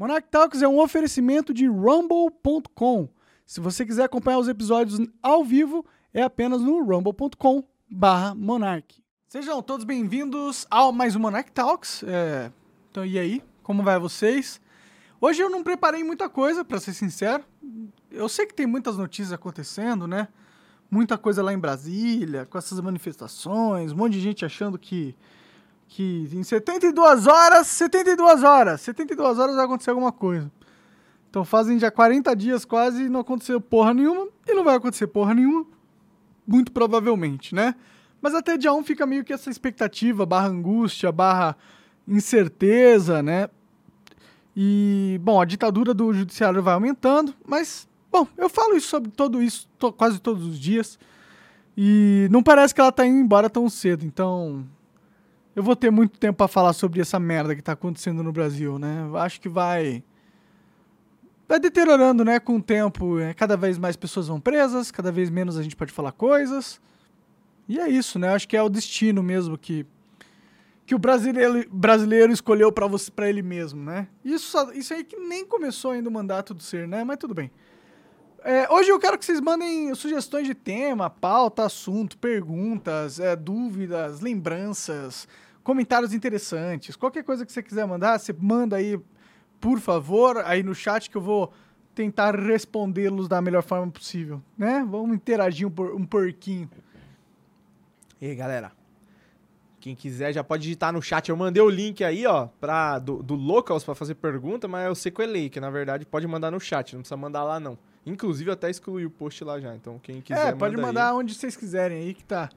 Monarch Talks é um oferecimento de rumble.com. Se você quiser acompanhar os episódios ao vivo, é apenas no rumble.com barra Monarch. Sejam todos bem-vindos ao mais um Monarch Talks. É, Então, e aí? Como vai vocês? Hoje eu não preparei muita coisa, pra ser sincero. Eu sei que tem muitas notícias acontecendo, né? Muita coisa lá em Brasília, com essas manifestações, um monte de gente achando que que em 72 horas, 72 horas, 72 horas vai acontecer alguma coisa. Então fazem já 40 dias quase e não aconteceu porra nenhuma, e não vai acontecer porra nenhuma, muito provavelmente, né? Mas até dia 1 fica meio que essa expectativa, barra angústia, barra incerteza, né? E, bom, a ditadura do judiciário vai aumentando, mas, bom, eu falo isso sobre tudo isso to- quase todos os dias. E não parece que ela tá indo embora tão cedo, então eu vou ter muito tempo pra falar sobre essa merda que tá acontecendo no Brasil, né? Acho que vai vai deteriorando, né, com o tempo. É, cada vez mais pessoas vão presas, cada vez menos a gente pode falar coisas. E é isso, né? Acho que é o destino mesmo que que o brasileiro, brasileiro escolheu para ele mesmo, né? Isso isso aí que nem começou ainda o mandato do ser, né? Mas tudo bem. É, hoje eu quero que vocês mandem sugestões de tema, pauta, assunto, perguntas, é, dúvidas, lembranças, comentários interessantes. Qualquer coisa que você quiser mandar, você manda aí, por favor, aí no chat que eu vou tentar respondê-los da melhor forma possível, né? Vamos interagir um, por, um porquinho. E aí, galera? Quem quiser já pode digitar no chat. Eu mandei o link aí, ó, pra, do, do Locals pra fazer pergunta, mas eu sequelei, que na verdade pode mandar no chat, não precisa mandar lá não. Inclusive até excluí o post lá já, então quem quiser é, pode manda mandar aí. onde vocês quiserem aí que tá,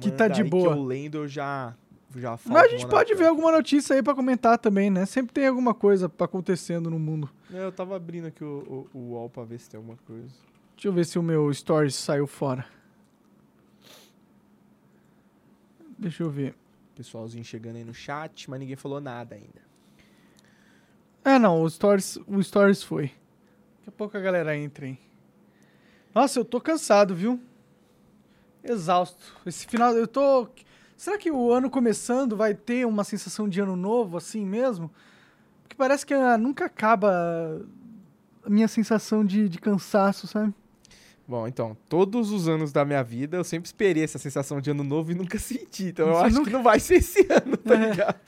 que Manda tá de boa. Que eu lendo eu já, já falo. Mas a gente pode ver alguma notícia aí pra comentar também, né? Sempre tem alguma coisa acontecendo no mundo. É, Eu tava abrindo aqui o, o, o UOL pra ver se tem alguma coisa. Deixa eu ver se o meu stories saiu fora. Deixa eu ver. Pessoalzinho chegando aí no chat, mas ninguém falou nada ainda. É, não, o stories, o stories foi. Daqui a pouco a galera entra, hein? Nossa, eu tô cansado, viu? Exausto. Esse final, eu tô. Será que o ano começando vai ter uma sensação de ano novo, assim mesmo? Porque parece que ah, nunca acaba a minha sensação de, de cansaço, sabe? Bom, então, todos os anos da minha vida eu sempre esperei essa sensação de ano novo e nunca senti. Então eu Você acho nunca- que não vai ser esse ano, tá É. ligado?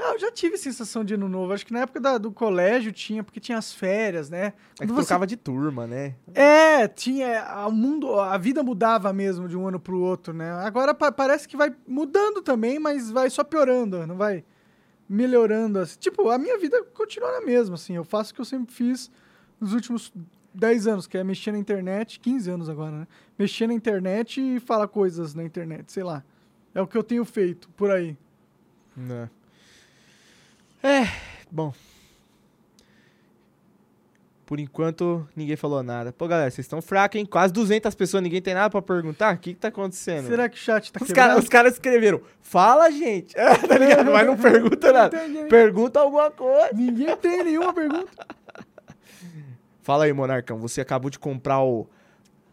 É, Eu já tive sensação de ano novo. Acho que na época da- do colégio tinha, porque tinha as férias, né? É que você- trocava de turma, né? É, tinha. O mundo, a vida mudava mesmo de um ano pro outro, né? Agora pa- parece que vai mudando também, mas vai só piorando, não vai melhorando. Assim. Tipo, a minha vida continua na mesma, assim. Eu faço o que eu sempre fiz nos últimos 10 anos, que é mexer na internet, 15 anos agora, né? Mexer na internet e falar coisas na internet, sei lá. É o que eu tenho feito por aí. Né. É, bom. Por enquanto, ninguém falou nada. Pô, galera, vocês estão fracos, hein? Quase 200 pessoas, ninguém tem nada pra perguntar? O que que tá acontecendo? Será que o chat tá Os quebrado? caras os caras escreveram, fala, gente. tá ligado? Mas não pergunta nada. Não Pergunta alguma coisa. Ninguém tem nenhuma pergunta. Fala aí, Monarcão. Você acabou de comprar o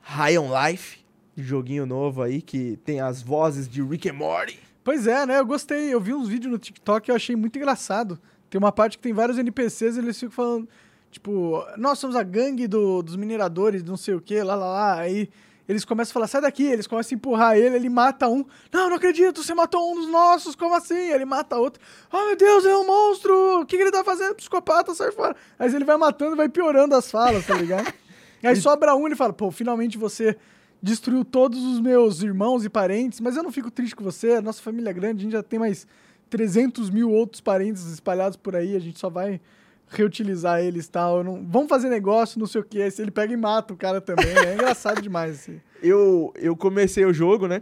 High on Life, joguinho novo aí que tem as vozes de Rick and Morty. Pois é, né? Eu gostei. Eu vi uns vídeos no TikTok e eu achei muito engraçado. Tem uma parte que tem vários NPCs e eles ficam falando, tipo, nós somos a gangue do- dos mineradores, não sei o que, lá, lá, lá. Aí eles começam a falar, sai daqui. Eles começam a empurrar ele, ele mata um. Não, não acredito, você matou um dos nossos, como assim? Ele mata outro. Oh, meu Deus, é um monstro! O que, que ele tá fazendo? Psicopata, sai fora. Aí ele vai matando e vai piorando as falas, tá ligado? Aí sobra um e ele fala, pô, finalmente você destruiu todos os meus irmãos e parentes, mas eu não fico triste com você, a nossa família é grande, a gente já tem mais 300 mil outros parentes espalhados por aí, a gente só vai reutilizar eles e tal. não- Vamos fazer negócio, não sei o que. Aí ele pega e mata o cara também. É engraçado demais. Assim. Eu, eu comecei o jogo, né?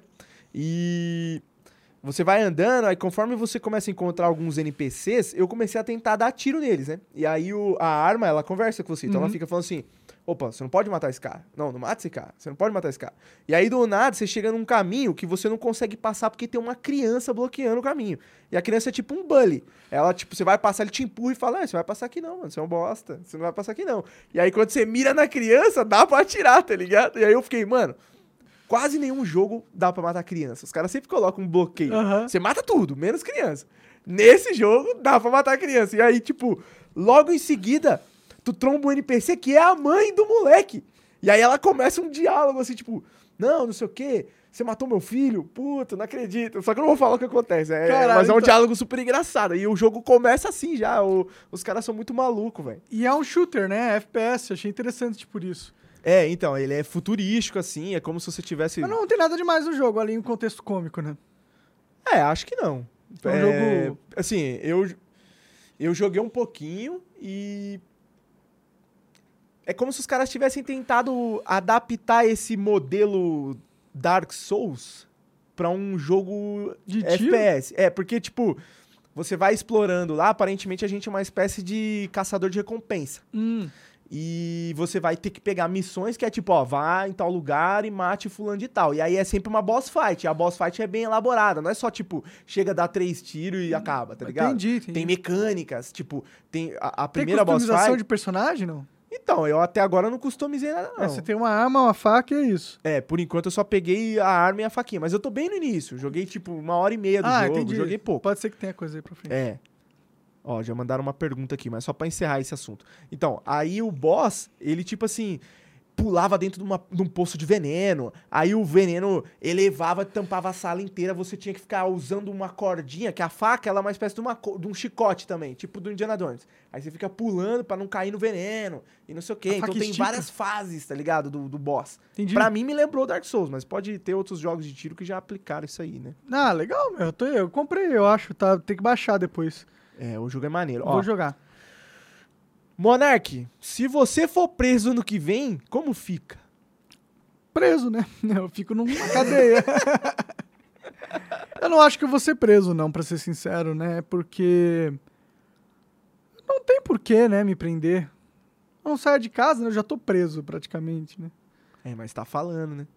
E você vai andando, aí conforme você começa a encontrar alguns NPCs, eu comecei a tentar dar tiro neles, né? E aí o- a arma, ela conversa com você. Então Uhum. ela fica falando assim: opa, você não pode matar esse cara. Não, não mata esse cara. Você não pode matar esse cara. E aí do nada você chega num caminho que você não consegue passar porque tem uma criança bloqueando o caminho. E a criança é tipo um bully. Ela, tipo, você vai passar, ele te empurra e fala: ah, você vai passar aqui não, mano. Você é um bosta. Você não vai passar aqui não. E aí quando você mira na criança, dá pra atirar, tá ligado? E aí eu fiquei, mano. Quase nenhum jogo dá pra matar criança. Os caras sempre colocam um bloqueio. Aham. Você mata tudo, menos criança. Nesse jogo, dá pra matar criança. E aí, tipo, Logo em seguida, tu tromba um NPC que é a mãe do moleque. E aí ela começa um diálogo assim, tipo, não, não sei o quê. Você matou meu filho? Puta, não acredito. Só que eu não vou falar o que acontece. É, Caralho, mas é um então- diálogo super engraçado. E o jogo começa assim já. o- os caras são muito malucos, velho. E é um shooter, né? FPS, achei interessante por isso. É, então, ele é futurístico, assim. É como se você tivesse. Mas não tem nada demais no jogo, ali em contexto cômico, né? É, acho que não. É um jogo- Assim, eu, eu joguei um pouquinho e. É como se os caras tivessem tentado adaptar esse modelo Dark Souls pra um jogo De tiro? FPS. É, porque, tipo, você vai explorando lá, aparentemente a gente é uma espécie de caçador de recompensa. Hum. E você vai ter que pegar missões que é tipo, ó, vá em tal lugar e mate fulano de tal. E aí é sempre uma boss fight. E a boss fight é bem elaborada. Não é só, tipo, chega, dá três tiros e acaba, tá ligado? Entendi, entendi. Tem mecânicas, tipo, tem a, a Tem primeira boss customização fight. de personagem, não? Então, eu até agora não customizei nada, não. É, você tem uma arma, uma faca e é isso. É, por enquanto eu só peguei a arma e a faquinha. Mas eu tô bem no início. Joguei, tipo, uma hora e meia do ah, jogo. entendi. Joguei pouco. Pode ser que tenha coisa aí pra frente. É. Ó, já mandaram uma pergunta aqui, mas só pra encerrar esse assunto. Então, aí o boss, ele tipo assim, pulava dentro de, uma- de um poço de veneno. Aí o veneno elevava, tampava a sala inteira. Você tinha que ficar usando uma cordinha, que a faca ela é uma espécie de, uma, de um chicote também, tipo do Indiana Jones. Aí você fica pulando pra não cair no veneno e não sei o quê. A Então tem estica? várias fases, tá ligado? Do, do boss. Entendi. Pra mim me lembrou Dark Souls, mas pode ter outros jogos de tiro que já aplicaram isso aí, né? Ah, legal, meu. Eu, tô- eu comprei, eu acho. Tá, tem que baixar depois. É, o jogo é maneiro. Ó, Vou jogar. Monark, se você for preso ano que vem, como fica? Preso, né? Eu fico numa cadeia. eu não acho que eu vou ser preso, não, pra ser sincero, né? Porque. Não tem porquê, né, me prender. Eu não saio de casa, né? Eu já tô preso, praticamente, né? É, mas tá falando, né?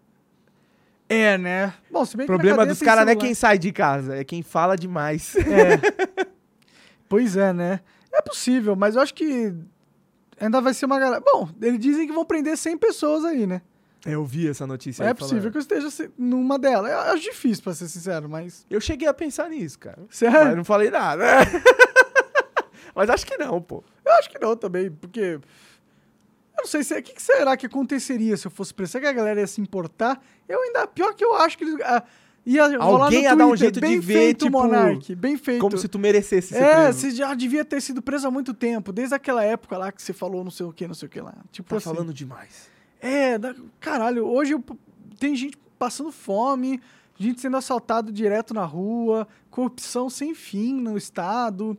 É, né? Bom, se bem O problema dos caras não é quem sai de casa, é quem fala demais. É. pois é, né? É possível, mas eu acho que ainda vai ser uma galera. Bom, eles dizem que vão prender 100 pessoas aí, né? Eu vi essa notícia é possível falando. que eu esteja numa delas. Eu acho difícil, pra ser sincero, mas. Eu cheguei a pensar nisso, cara. Sério? Mas não falei nada. mas acho que não, pô. Eu acho que não também, porque. Eu não sei se. O que, que será que aconteceria se eu fosse preso? Será que a galera ia se importar? Eu ainda. Pior que eu acho que eles. Ia Alguém ia dar um jeito de bem ver, feito, tipo, Monark, bem feito. Como se tu merecesse ser É, preso. você já devia ter sido preso há muito tempo, desde aquela época lá que você falou não sei o que, não sei o que lá. Tipo Tá assim. falando demais. É, da- caralho, hoje eu- tem gente passando fome, gente sendo assaltado direto na rua, corrupção sem fim no estado,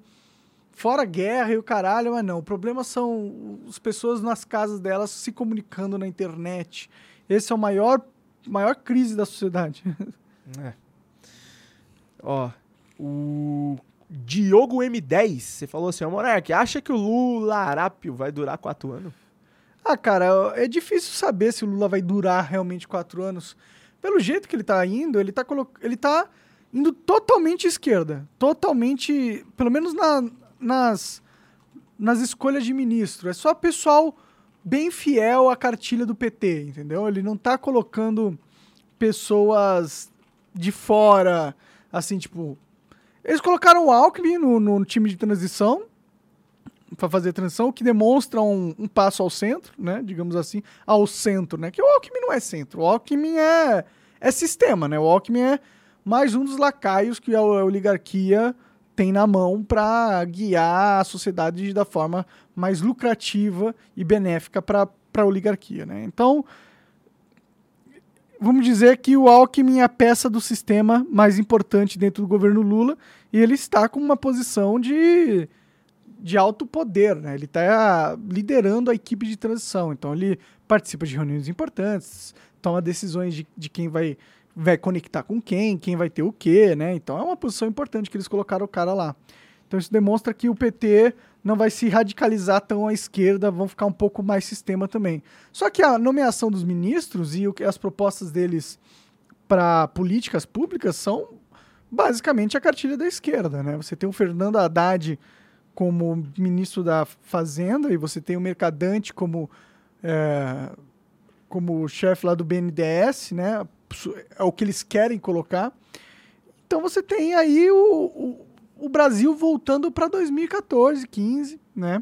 fora guerra e o caralho, mas não. O problema são as pessoas nas casas delas se comunicando na internet. Esse é o maior, maior crise da sociedade. É. Ó, o Diogo M10, você falou assim, ó, Monark, acha que o Lula Arápio vai durar quatro anos? Ah, cara, é difícil saber se o Lula vai durar realmente quatro anos. Pelo jeito que ele tá indo, ele tá, colo... ele tá indo totalmente esquerda. Totalmente. Pelo menos na- nas, nas escolhas de ministro. É só pessoal bem fiel à cartilha do PT, entendeu? Ele não tá colocando pessoas de fora, assim, tipo. Eles colocaram o Alckmin no, no time de transição para fazer a transição, o que demonstra um, um passo ao centro, né? Digamos assim, ao centro, né? Que o Alckmin não é centro, o Alckmin é, é sistema, né? O Alckmin é mais um dos lacaios que a, a oligarquia tem na mão para guiar a sociedade da forma mais lucrativa e benéfica para a oligarquia, né? Então, vamos dizer que o Alckmin é a peça do sistema mais importante dentro do governo Lula e ele está com uma posição de de alto poder, né? Ele está liderando a equipe de transição, então ele participa de reuniões importantes, toma decisões de, de quem vai, vai conectar com quem, quem vai ter o quê, né? Então é uma posição importante que eles colocaram o cara lá. Então isso demonstra que o PT não vai se radicalizar tão à esquerda, vão ficar um pouco mais sistema também. Só que a nomeação dos ministros e o as propostas deles para políticas públicas são basicamente a cartilha da esquerda, né? Você tem o Fernando Haddad como ministro da Fazenda e você tem o Mercadante como é, como chefe lá do BNDES, né? É o que eles querem colocar. Então você tem aí o, o- o Brasil voltando para 2014, 15, né?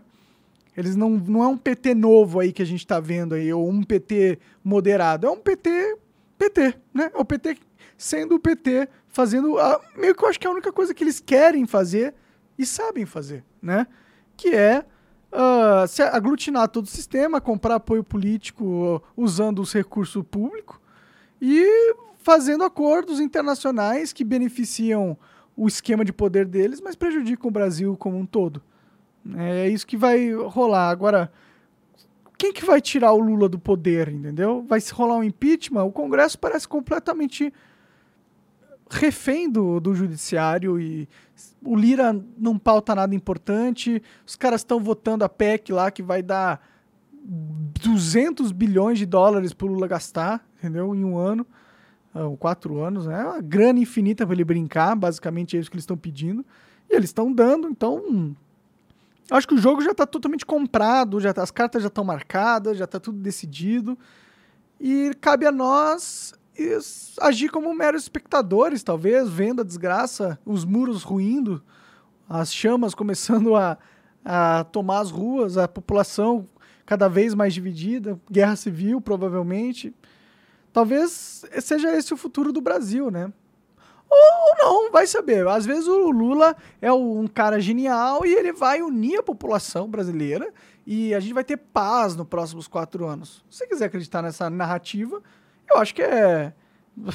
Eles não, não é um PT novo aí que a gente está vendo aí, ou um PT moderado. É um PT, PT, né? É o PT sendo o PT, fazendo a, meio que eu acho que é a única coisa que eles querem fazer e sabem fazer, né? Que é uh, se aglutinar todo o sistema, comprar apoio político uh, usando os recursos públicos e fazendo acordos internacionais que beneficiam o esquema de poder deles, mas prejudicam o Brasil como um todo. É isso que vai rolar. Agora, quem que vai tirar o Lula do poder, entendeu? Vai se rolar um impeachment? O Congresso parece completamente refém do, do judiciário e o Lira não pauta nada importante. Os caras estão votando a PEC lá que vai dar 200 bilhões de dólares para o Lula gastar, entendeu? Em um ano, quatro anos, né? É uma grana infinita para ele brincar, basicamente é isso que eles estão pedindo. E eles estão dando, então Acho que o jogo já está totalmente comprado, já tá, as cartas já estão marcadas, já está tudo decidido. E cabe a nós agir como meros espectadores, talvez, vendo a desgraça, os muros ruindo, as chamas começando a, a tomar as ruas, a população cada vez mais dividida, guerra civil, provavelmente. Talvez seja esse o futuro do Brasil, né? Ou não, vai saber. Às vezes o Lula é um cara genial e ele vai unir a população brasileira e a gente vai ter paz nos próximos quatro anos. Se você quiser acreditar nessa narrativa, eu acho que é.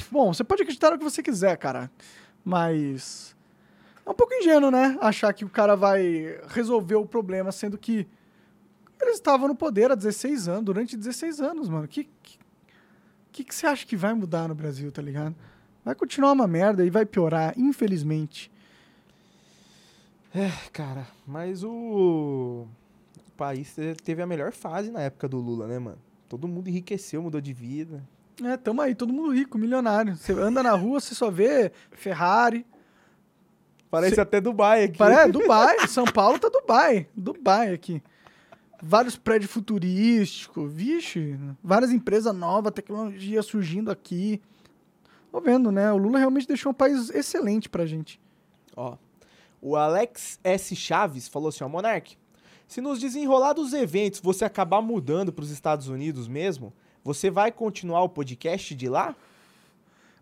Bom, você pode acreditar no que você quiser, cara. Mas. É um pouco ingênuo, né? Achar que o cara vai resolver o problema, sendo que eles estavam no poder há 16 anos, durante 16 anos, mano. O que, que, que você acha que vai mudar no Brasil, tá ligado? Vai continuar uma merda e vai piorar, infelizmente. É, cara, mas o... o país teve a melhor fase na época do Lula, né, mano? Todo mundo enriqueceu, mudou de vida. É, tamo aí, todo mundo rico, milionário. Você anda na rua, você só vê Ferrari. Parece Cê... até Dubai aqui. Parece, Dubai. São Paulo tá Dubai. Dubai aqui. Vários prédios futurísticos, vixe, várias empresas novas, tecnologia surgindo aqui. Tô vendo, né? O Lula realmente deixou um país excelente pra gente. Ó. O Alex S. Chaves falou assim, ó, Monark, se nos desenrolar dos eventos você acabar mudando para os Estados Unidos mesmo, você vai continuar o podcast de lá?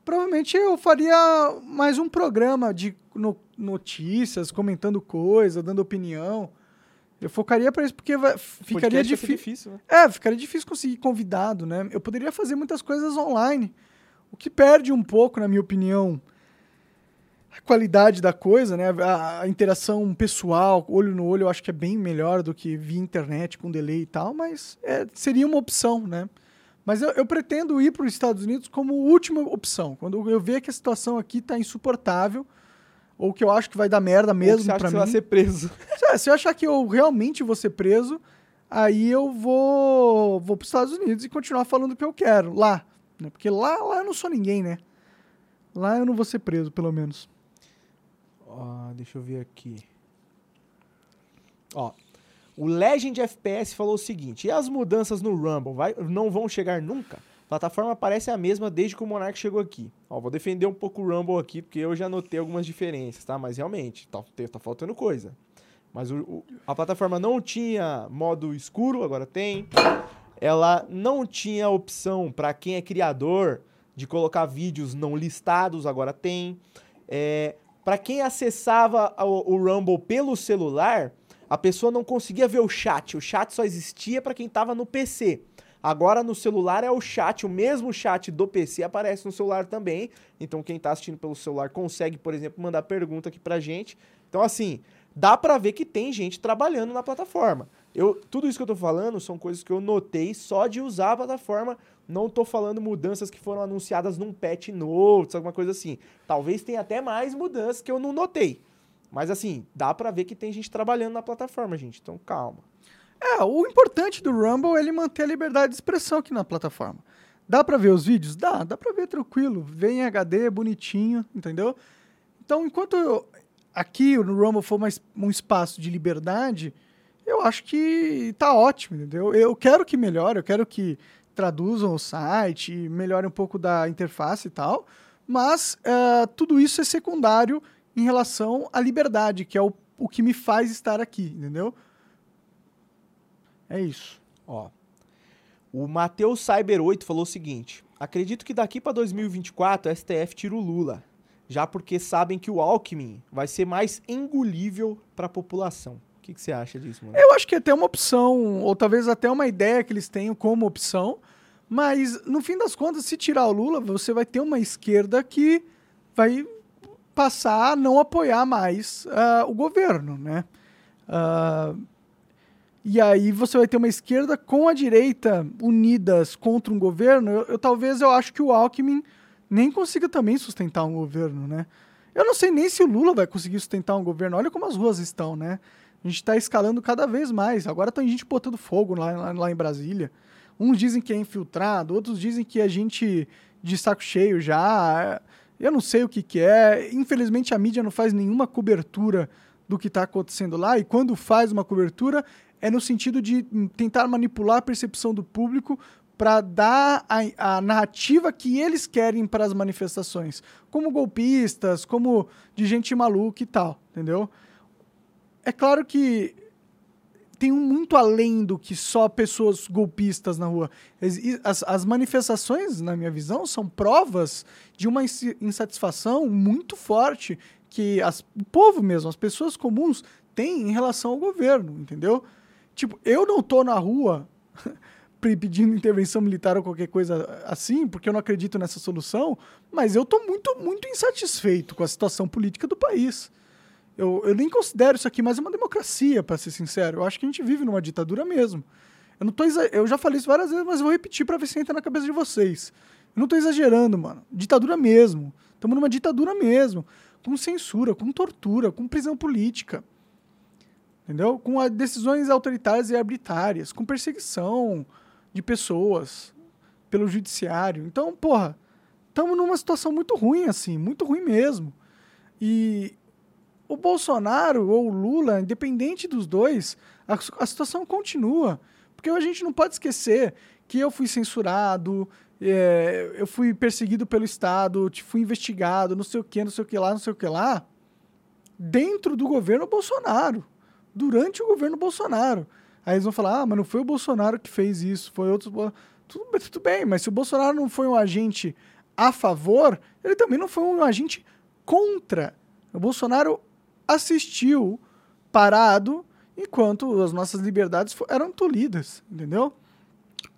Provavelmente eu faria mais um programa de no, notícias, comentando coisa, dando opinião. Eu focaria para isso porque vai, ficaria difícil. Né? É, ficaria difícil conseguir convidado, né? Eu poderia fazer muitas coisas online. O que perde um pouco, na minha opinião, a qualidade da coisa, né? A, a, interação pessoal, olho no olho, eu acho que é bem melhor do que via internet com delay e tal, mas é, seria uma opção, né? Mas eu, eu pretendo ir para os Estados Unidos como última opção. Quando eu ver que a situação aqui está insuportável, ou que eu acho que vai dar merda mesmo para mim. Você vai ser preso. É, se eu achar que eu realmente vou ser preso, aí eu vou, vou para os Estados Unidos e continuar falando o que eu quero lá. Né? Porque lá, lá eu não sou ninguém, né? Lá eu não vou ser preso, pelo menos. Deixa eu ver aqui. Ó, o Legend FPS falou o seguinte: e as mudanças no Rumble vai, não vão chegar nunca? Plataforma parece a mesma desde que o Monark chegou aqui. Ó, vou defender um pouco o Rumble aqui, porque eu já notei algumas diferenças, tá? Mas realmente, tá, tá faltando coisa. Mas o, o, a plataforma não tinha modo escuro, agora tem ela não tinha opção para quem é criador de colocar vídeos não listados, agora tem. É, para quem acessava o, o Rumble pelo celular, a pessoa não conseguia ver o chat. O chat só existia para quem estava no PC. Agora no celular é o chat, o mesmo chat do PC aparece no celular também. Então quem está assistindo pelo celular consegue, por exemplo, mandar pergunta aqui pra gente. Então assim, dá para ver que tem gente trabalhando na plataforma. Eu, tudo isso que eu tô falando são coisas que eu notei só de usar a plataforma. Não tô falando mudanças que foram anunciadas num patch notes, alguma coisa assim. Talvez tenha até mais mudanças que eu não notei. Mas assim, dá para ver que tem gente trabalhando na plataforma, gente. Então calma. É, o importante do Rumble é ele manter a liberdade de expressão aqui na plataforma. Dá para ver os vídeos? Dá, dá para ver tranquilo. Vem em HD, bonitinho, entendeu? Então, enquanto eu, aqui no Rumble for mais, um espaço de liberdade, eu acho que tá ótimo, entendeu? Eu quero que melhore, eu quero que traduzam o site, melhore um pouco da interface e tal, mas uh, tudo isso é secundário em relação à liberdade, que é o, o que me faz estar aqui, entendeu? É isso. Ó. O Matheus Cyber 8 falou o seguinte: Acredito que daqui para 2024 a STF tira o Lula, já porque sabem que o Alckmin vai ser mais engolível para a população. O que, que você acha disso, mano? Eu acho que é até uma opção, ou talvez até uma ideia que eles tenham como opção, mas no fim das contas, se tirar o Lula, você vai ter uma esquerda que vai passar a não apoiar mais uh, o governo, né? Uh, e aí você vai ter uma esquerda com a direita unidas contra um governo. Eu, eu, talvez eu acho que o Alckmin nem consiga também sustentar um governo, né? Eu não sei nem se o Lula vai conseguir sustentar um governo. Olha como as ruas estão, né? A gente está escalando cada vez mais. Agora tem gente botando fogo lá, lá, lá, em Brasília. Uns dizem que é infiltrado, outros dizem que é gente de saco cheio já. Eu não sei o que, que é. Infelizmente a mídia não faz nenhuma cobertura do que está acontecendo lá. E quando faz uma cobertura, é no sentido de tentar manipular a percepção do público para dar a, a, narrativa que eles querem para as manifestações, como golpistas, como de gente maluca e tal, entendeu? É claro que tem um muito além do que só pessoas golpistas na rua. As, as manifestações, na minha visão, são provas de uma insatisfação muito forte que as, o povo mesmo, as pessoas comuns, têm em relação ao governo, entendeu? Tipo, eu não tô na rua pedindo intervenção militar ou qualquer coisa assim, porque eu não acredito nessa solução, mas eu tô muito, muito insatisfeito com a situação política do país. Eu, eu nem considero isso aqui mais uma democracia, para ser sincero. Eu acho que a gente vive numa ditadura mesmo. Eu não tô eu já falei isso várias vezes, mas vou repetir para ver se entra na cabeça de vocês. Eu não tô exagerando, mano. Ditadura mesmo. Estamos numa ditadura mesmo, com censura, com tortura, com prisão política entendeu? Com decisões autoritárias e arbitrárias, com perseguição de pessoas pelo judiciário. Então, porra, estamos numa situação muito ruim, assim, muito ruim mesmo. E o Bolsonaro ou o Lula, independente dos dois, a, a situação continua. Porque a gente não pode esquecer que eu fui censurado, é, eu fui perseguido pelo Estado, fui investigado, não sei o que, não sei o que lá, não sei o que lá, dentro do governo Bolsonaro durante o governo Bolsonaro. Aí eles vão falar, ah, mas não foi o Bolsonaro que fez isso, foi outros. Tudo, tudo bem, mas se o Bolsonaro não foi um agente a favor, ele também não foi um agente contra. O Bolsonaro assistiu parado enquanto as nossas liberdades eram tolhidas, entendeu?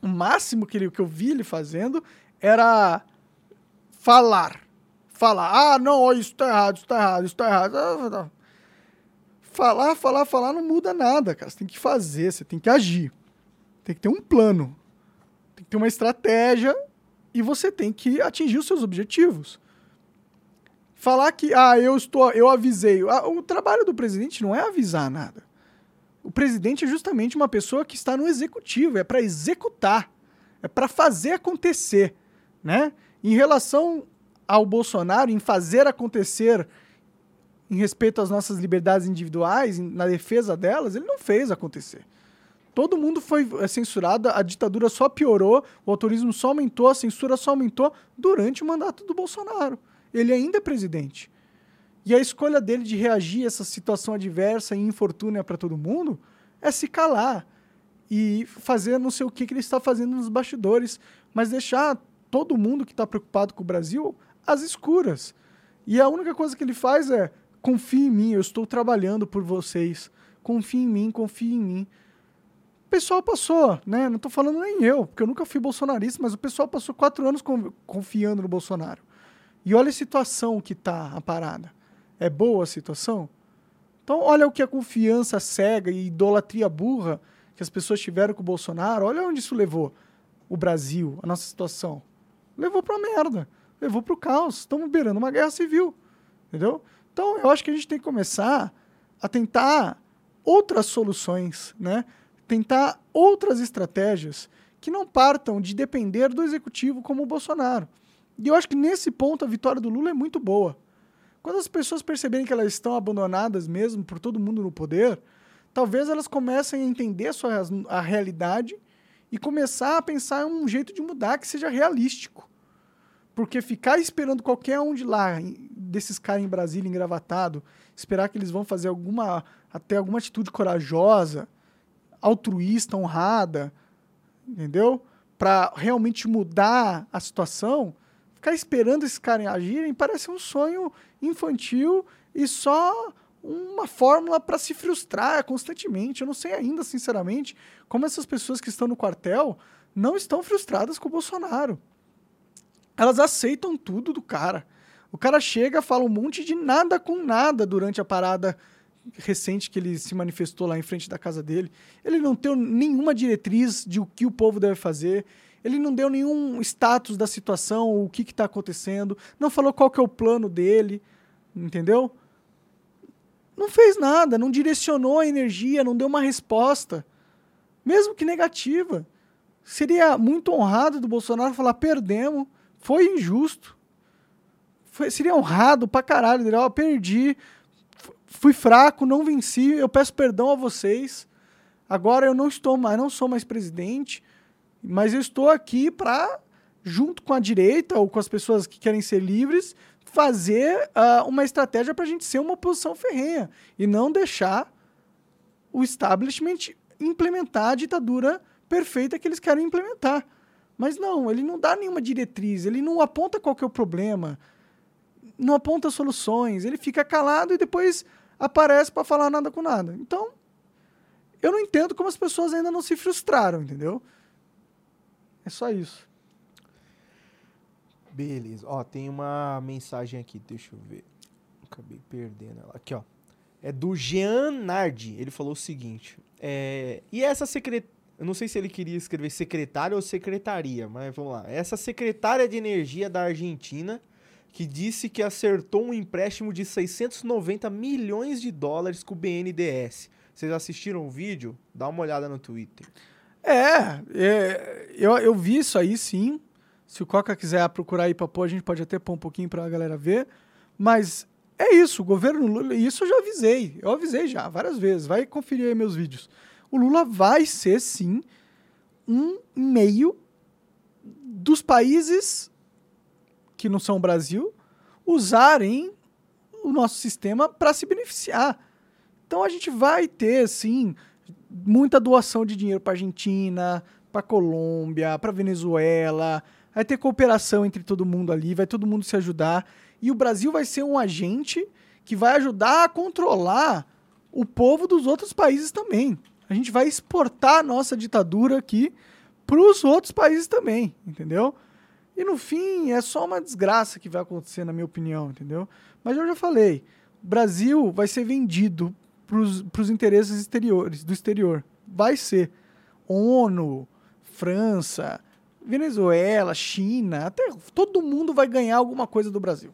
O máximo que, ele, que eu vi ele fazendo era falar. Falar, ah, não, isso tá errado, isso tá errado, isso tá errado. Falar, falar, falar não muda nada, cara. Você tem que fazer, você tem que agir. Tem que ter um plano. Tem que ter uma estratégia e você tem que atingir os seus objetivos. Falar que, ah, eu estou, eu avisei. Ah, o trabalho do presidente não é avisar nada. O presidente é justamente uma pessoa que está no executivo, é para executar, é para fazer acontecer, né? Em relação ao Bolsonaro, em fazer acontecer em respeito às nossas liberdades individuais, na defesa delas, ele não fez acontecer. Todo mundo foi é, censurado, a ditadura só piorou, o autorismo só aumentou, a censura só aumentou durante o mandato do Bolsonaro. Ele ainda é presidente. E a escolha dele de reagir a essa situação adversa e infortúnia para todo mundo é se calar e fazer não sei o que, que ele está fazendo nos bastidores, mas deixar todo mundo que está preocupado com o Brasil às escuras. E a única coisa que ele faz é confie em mim, eu estou trabalhando por vocês. Confie em mim, confie em mim. O pessoal passou, né? Não estou falando nem eu, porque eu nunca fui bolsonarista, mas o pessoal passou quatro anos confiando no Bolsonaro. E olha a situação que tá a parada. É boa a situação? Então, olha o que a confiança cega e idolatria burra que as pessoas tiveram com o Bolsonaro. Olha onde isso levou o Brasil, a nossa situação. Levou pra merda. Levou pro caos. Estamos beirando uma guerra civil. Entendeu? Então, eu acho que a gente tem que começar a tentar outras soluções, né? Tentar outras estratégias que não partam de depender do executivo como o Bolsonaro. E eu acho que nesse ponto a vitória do Lula é muito boa. Quando as pessoas perceberem que elas estão abandonadas mesmo por todo mundo no poder, talvez elas comecem a entender a, sua, a realidade e começar a pensar em um jeito de mudar que seja realístico. Porque ficar esperando qualquer um de lá desses caras em Brasília engravatado, esperar que eles vão fazer alguma até alguma atitude corajosa, altruísta, honrada, entendeu? Para realmente mudar a situação, ficar esperando esses caras agirem parece um sonho infantil e só uma fórmula para se frustrar constantemente. Eu não sei ainda, sinceramente, como essas pessoas que estão no quartel não estão frustradas com o Bolsonaro. Elas aceitam tudo do cara. O cara chega, fala um monte de nada com nada durante a parada recente que ele se manifestou lá em frente da casa dele. Ele não deu nenhuma diretriz de o que o povo deve fazer. Ele não deu nenhum status da situação, o que está acontecendo. Não falou qual que é o plano dele, entendeu? Não fez nada, não direcionou a energia, não deu uma resposta, mesmo que negativa. Seria muito honrado do Bolsonaro falar: perdemos, foi injusto. Foi, seria honrado pra caralho dele: ó, perdi, fui fraco, não venci, eu peço perdão a vocês. Agora eu não estou mais, não sou mais presidente, mas eu estou aqui para junto com a direita ou com as pessoas que querem ser livres, fazer uh, uma estratégia para a gente ser uma oposição ferrenha e não deixar o establishment implementar a ditadura perfeita que eles querem implementar. Mas não, ele não dá nenhuma diretriz, ele não aponta qual que é o problema, não aponta soluções, ele fica calado e depois aparece para falar nada com nada. Então, eu não entendo como as pessoas ainda não se frustraram, entendeu? É só isso. Beleza. Ó, tem uma mensagem aqui, deixa eu ver. Acabei perdendo ela. Aqui, ó. É do Jean Nardi. Ele falou o seguinte. É, e essa secretária. Eu não sei se ele queria escrever secretária ou secretaria, mas vamos lá. Essa secretária de energia da Argentina que disse que acertou um empréstimo de 690 milhões de dólares com o BNDES. Vocês assistiram o vídeo? Dá uma olhada no Twitter. É, é eu, eu vi isso aí sim. Se o Coca quiser procurar aí pra pôr, a gente pode até pôr um pouquinho pra galera ver. Mas é isso, o governo Lula, isso eu já avisei. Eu avisei já várias vezes. Vai conferir aí meus vídeos. O Lula vai ser sim um meio dos países que não são o Brasil usarem o nosso sistema para se beneficiar. Então a gente vai ter, sim, muita doação de dinheiro para Argentina, para Colômbia, para Venezuela, vai ter cooperação entre todo mundo ali, vai todo mundo se ajudar. E o Brasil vai ser um agente que vai ajudar a controlar o povo dos outros países também. A gente vai exportar a nossa ditadura aqui para os outros países também, entendeu? E no fim é só uma desgraça que vai acontecer, na minha opinião, entendeu? Mas eu já falei, o Brasil vai ser vendido para os interesses exteriores, do exterior. Vai ser. ONU, França, Venezuela, China, até todo mundo vai ganhar alguma coisa do Brasil.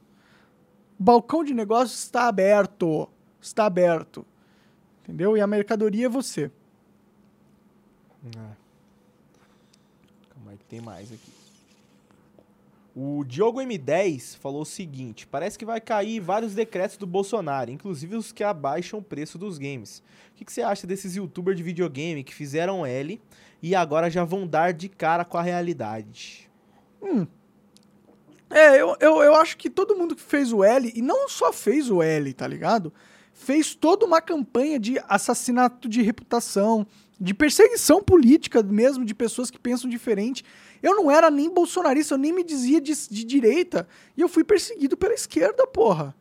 Balcão de negócios está aberto. Está aberto. Entendeu? E a mercadoria é você. É. Calma aí que tem mais aqui. O Diogo M10 falou o seguinte: parece que vai cair vários decretos do Bolsonaro, inclusive os que abaixam o preço dos games. O que, que você acha desses youtubers de videogame que fizeram L e agora já vão dar de cara com a realidade? Hum. É, eu, eu, eu acho que todo mundo que fez o L, e não só fez o L, tá ligado? Fez toda uma campanha de assassinato de reputação, de perseguição política mesmo, de pessoas que pensam diferente. Eu não era nem bolsonarista, eu nem me dizia de, de direita. E eu fui perseguido pela esquerda, porra.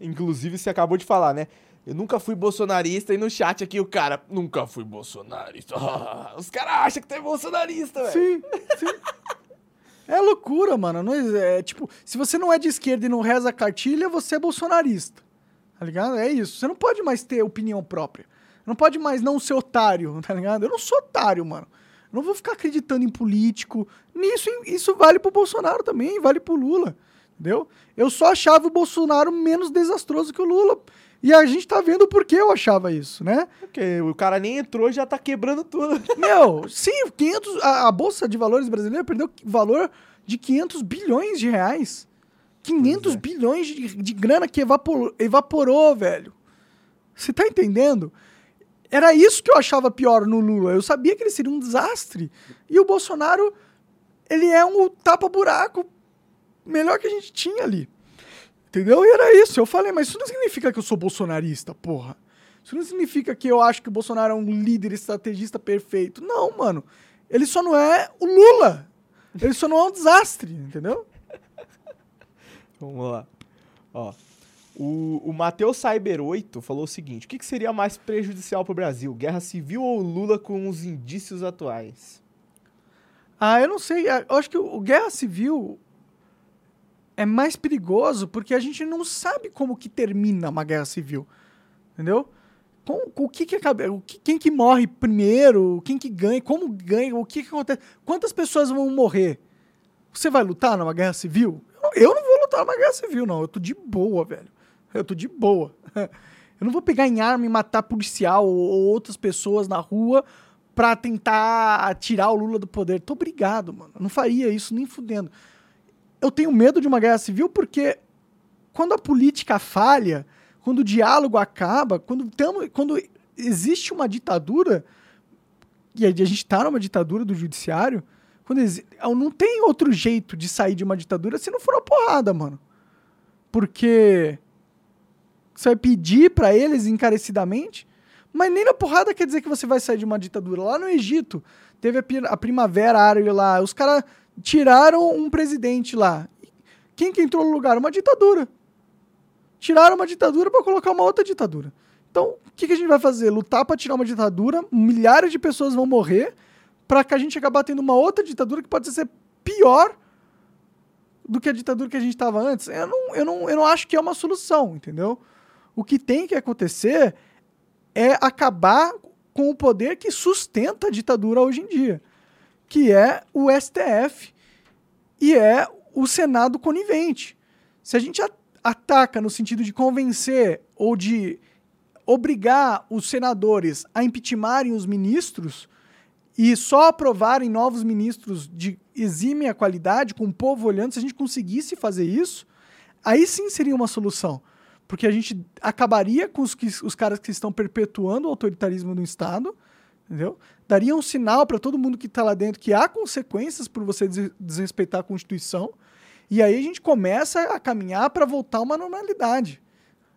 Inclusive, você acabou de falar, né? Eu nunca fui bolsonarista e no chat aqui o cara, nunca fui bolsonarista. os caras acham que tu é bolsonarista, velho. Sim, sim. é loucura, mano. Não é, é, tipo, se você não é de esquerda e não reza a cartilha, você é bolsonarista. Tá ligado? É isso. Você não pode mais ter opinião própria. Não pode mais não ser otário, tá ligado? Eu não sou otário, mano. Eu não vou ficar acreditando em político. Nisso, isso vale pro Bolsonaro também, vale pro Lula. Entendeu? Eu só achava o Bolsonaro menos desastroso que o Lula. E a gente tá vendo por que eu achava isso, né? Porque o cara nem entrou e já tá quebrando tudo. Meu, sim, 500, a, a Bolsa de Valores brasileira perdeu valor de 500 bilhões de reais. 500 é. bilhões de, de grana que evaporou, evaporou, velho. Você tá entendendo? Era isso que eu achava pior no Lula. Eu sabia que ele seria um desastre. E o Bolsonaro, ele é um tapa-buraco melhor que a gente tinha ali. Entendeu? E era isso. Eu falei, mas isso não significa que eu sou bolsonarista, porra. Isso não significa que eu acho que o Bolsonaro é um líder estrategista perfeito. Não, mano. Ele só não é o Lula. Ele só não é um desastre, entendeu? Vamos lá. Ó. O, o Matheus Cyber 8 falou o seguinte: o que, que seria mais prejudicial para o Brasil? Guerra civil ou Lula com os indícios atuais? Ah, eu não sei. Ah, eu acho que o Guerra Civil é mais perigoso porque a gente não sabe como que termina uma guerra civil. Entendeu? Com, com o que que acaba, o que, quem que morre primeiro, quem que ganha, como ganha, o que que acontece, quantas pessoas vão morrer? Você vai lutar numa guerra civil? Eu não vou lutar numa guerra civil, não. Eu tô de boa, velho. Eu tô de boa. Eu não vou pegar em arma e matar policial ou, ou outras pessoas na rua pra tentar tirar o Lula do poder. Tô obrigado, mano. Eu não faria isso nem fudendo. Eu tenho medo de uma guerra civil porque quando a política falha, quando o diálogo acaba, quando, tamo, quando existe uma ditadura, e a gente tá numa ditadura do judiciário, quando não tem outro jeito de sair de uma ditadura se não for a porrada, mano. Porque você vai pedir para eles encarecidamente, mas nem na porrada quer dizer que você vai sair de uma ditadura. Lá no Egito, teve a, a Primavera Árabe lá, os caras tiraram um presidente lá. Quem que entrou no lugar? Uma ditadura. Tiraram uma ditadura para colocar uma outra ditadura. Então, o que, que, a gente vai fazer? Lutar para tirar uma ditadura, milhares de pessoas vão morrer, para que a gente acabar tendo uma outra ditadura que pode ser pior do que a ditadura que a gente estava antes. Eu não, eu, não, eu não acho que é uma solução, entendeu? O que tem que acontecer é acabar com o poder que sustenta a ditadura hoje em dia, que é o STF e é o Senado conivente. Se a gente ataca no sentido de convencer ou de obrigar os senadores a impeachmentarem os ministros e só aprovarem novos ministros de exímia qualidade, com o povo olhando, se a gente conseguisse fazer isso, aí sim seria uma solução porque a gente acabaria com os, que, os caras que estão perpetuando o autoritarismo no Estado, entendeu? Daria um sinal para todo mundo que está lá dentro que há consequências por você desrespeitar a Constituição, e aí a gente começa a caminhar para voltar uma normalidade.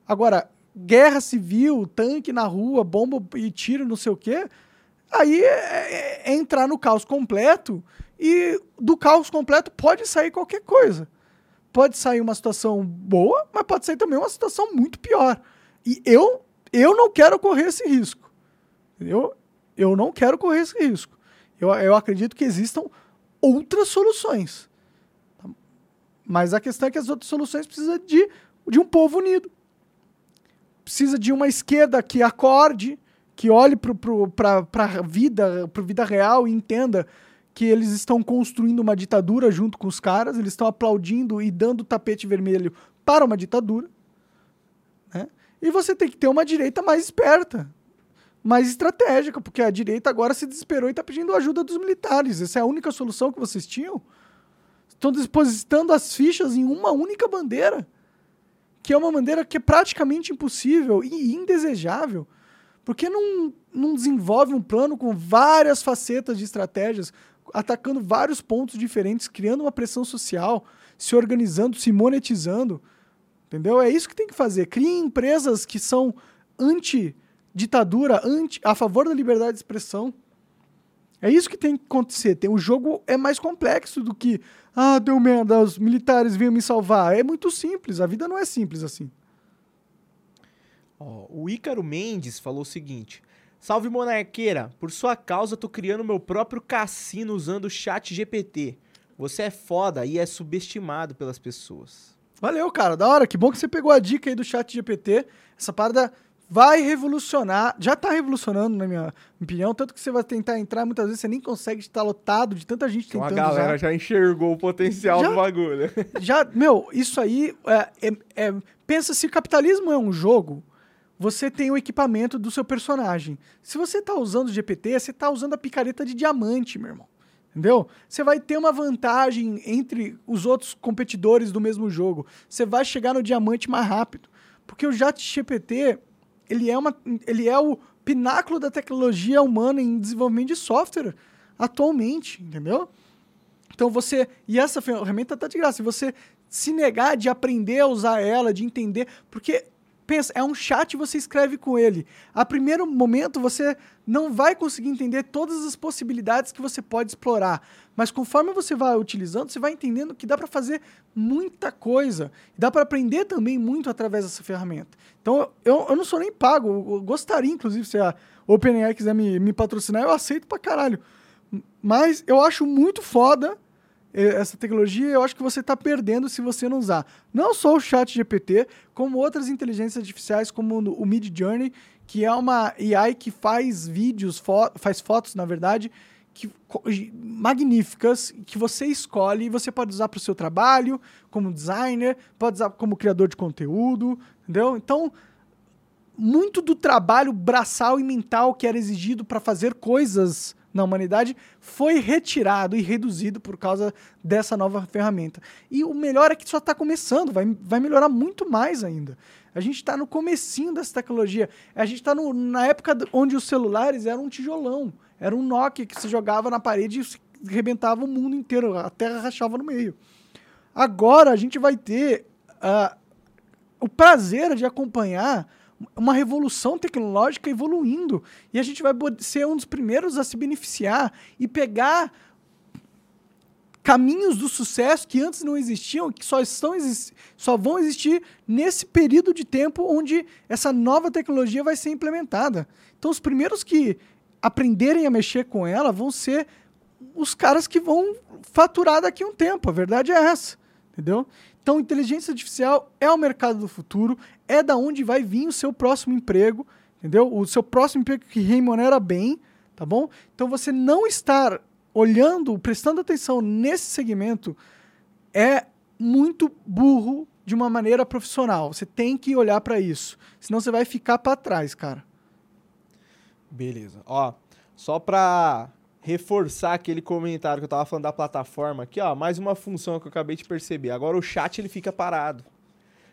Agora, guerra civil, tanque na rua, bomba e tiro, não sei o quê, aí é, é, é entrar no caos completo, e do caos completo pode sair qualquer coisa pode sair uma situação boa, mas pode sair também uma situação muito pior. E eu, eu não quero correr esse risco. Entendeu? Eu não quero correr esse risco. Eu, eu acredito que existam outras soluções. Mas a questão é que as outras soluções precisam de, de um povo unido. Precisa de uma esquerda que acorde, que olhe para a vida, para vida real e entenda que eles estão construindo uma ditadura junto com os caras, eles estão aplaudindo e dando tapete vermelho para uma ditadura. Né? E você tem que ter uma direita mais esperta, mais estratégica, porque a direita agora se desesperou e está pedindo ajuda dos militares. Essa é a única solução que vocês tinham? Estão depositando as fichas em uma única bandeira, que é uma bandeira que é praticamente impossível e indesejável. Porque não, não desenvolve um plano com várias facetas de estratégias, atacando vários pontos diferentes, criando uma pressão social, se organizando, se monetizando. Entendeu? É isso que tem que fazer. Crie empresas que são anti-ditadura, anti, a favor da liberdade de expressão. É isso que tem que acontecer. Tem, o jogo é mais complexo do que, ah, deu merda, os militares vinham me salvar. É muito simples, a vida não é simples assim. Oh, o Ícaro Mendes falou o seguinte: Salve monarqueira, por sua causa tô criando meu próprio cassino usando o chat GPT. Você é foda e é subestimado pelas pessoas. Valeu, cara, da hora. Que bom que você pegou a dica aí do chat GPT. Essa parada vai revolucionar, já tá revolucionando, na minha opinião, tanto que você vai tentar entrar, muitas vezes você nem consegue estar lotado de tanta gente tentando então a galera usar. já enxergou o potencial já, do bagulho. Já, meu, isso aí, é, é, é, pensa se capitalismo é um jogo, você tem o equipamento do seu personagem. Se você está usando o GPT, você está usando a picareta de diamante, meu irmão. Entendeu? Você vai ter uma vantagem entre os outros competidores do mesmo jogo. Você vai chegar no diamante mais rápido. Porque o GPT, ele é, uma, ele é o pináculo da tecnologia humana em desenvolvimento de software atualmente, entendeu? Então você. E essa ferramenta está de graça. Se você se negar de aprender a usar ela, de entender, porque pensa, é um chat você escreve com ele. A primeiro momento você não vai conseguir entender todas as possibilidades que você pode explorar, mas conforme você vai utilizando, você vai entendendo que dá para fazer muita coisa. Dá para aprender também muito através dessa ferramenta. Então, eu, eu não sou nem pago, eu gostaria, inclusive, se a OpenAI quiser me, me patrocinar, eu aceito pra caralho. Mas eu acho muito foda essa tecnologia, eu acho que você está perdendo se você não usar. Não só o chat GPT, como outras inteligências artificiais, como o Mid Journey, que é uma AI que faz vídeos, fo faz fotos, na verdade, que, magníficas, que você escolhe e você pode usar para o seu trabalho, como designer, pode usar como criador de conteúdo, entendeu? Então, muito do trabalho braçal e mental que era exigido para fazer coisas na humanidade foi retirado e reduzido por causa dessa nova ferramenta. E o melhor é que só está começando, vai, vai melhorar muito mais ainda. A gente está no comecinho dessa tecnologia. A gente está na época onde os celulares eram um tijolão. Era um Nokia que se jogava na parede e rebentava o mundo inteiro. A Terra rachava no meio. Agora a gente vai ter uh, o prazer de acompanhar uma revolução tecnológica evoluindo. E a gente vai ser um dos primeiros a se beneficiar e pegar caminhos do sucesso que antes não existiam, que só, estão só vão existir nesse período de tempo onde essa nova tecnologia vai ser implementada. Então, os primeiros que aprenderem a mexer com ela vão ser os caras que vão faturar daqui a um tempo. A verdade é essa, entendeu? Então, inteligência artificial é o mercado do futuro, é da onde vai vir o seu próximo emprego, entendeu? O seu próximo emprego que remunera bem, tá bom? Então, você não estar olhando, prestando atenção nesse segmento é muito burro de uma maneira profissional. Você tem que olhar para isso, senão você vai ficar para trás, cara. Beleza. Ó, só para reforçar aquele comentário que eu tava falando da plataforma aqui, ó, mais uma função que eu acabei de perceber. Agora o chat ele fica parado.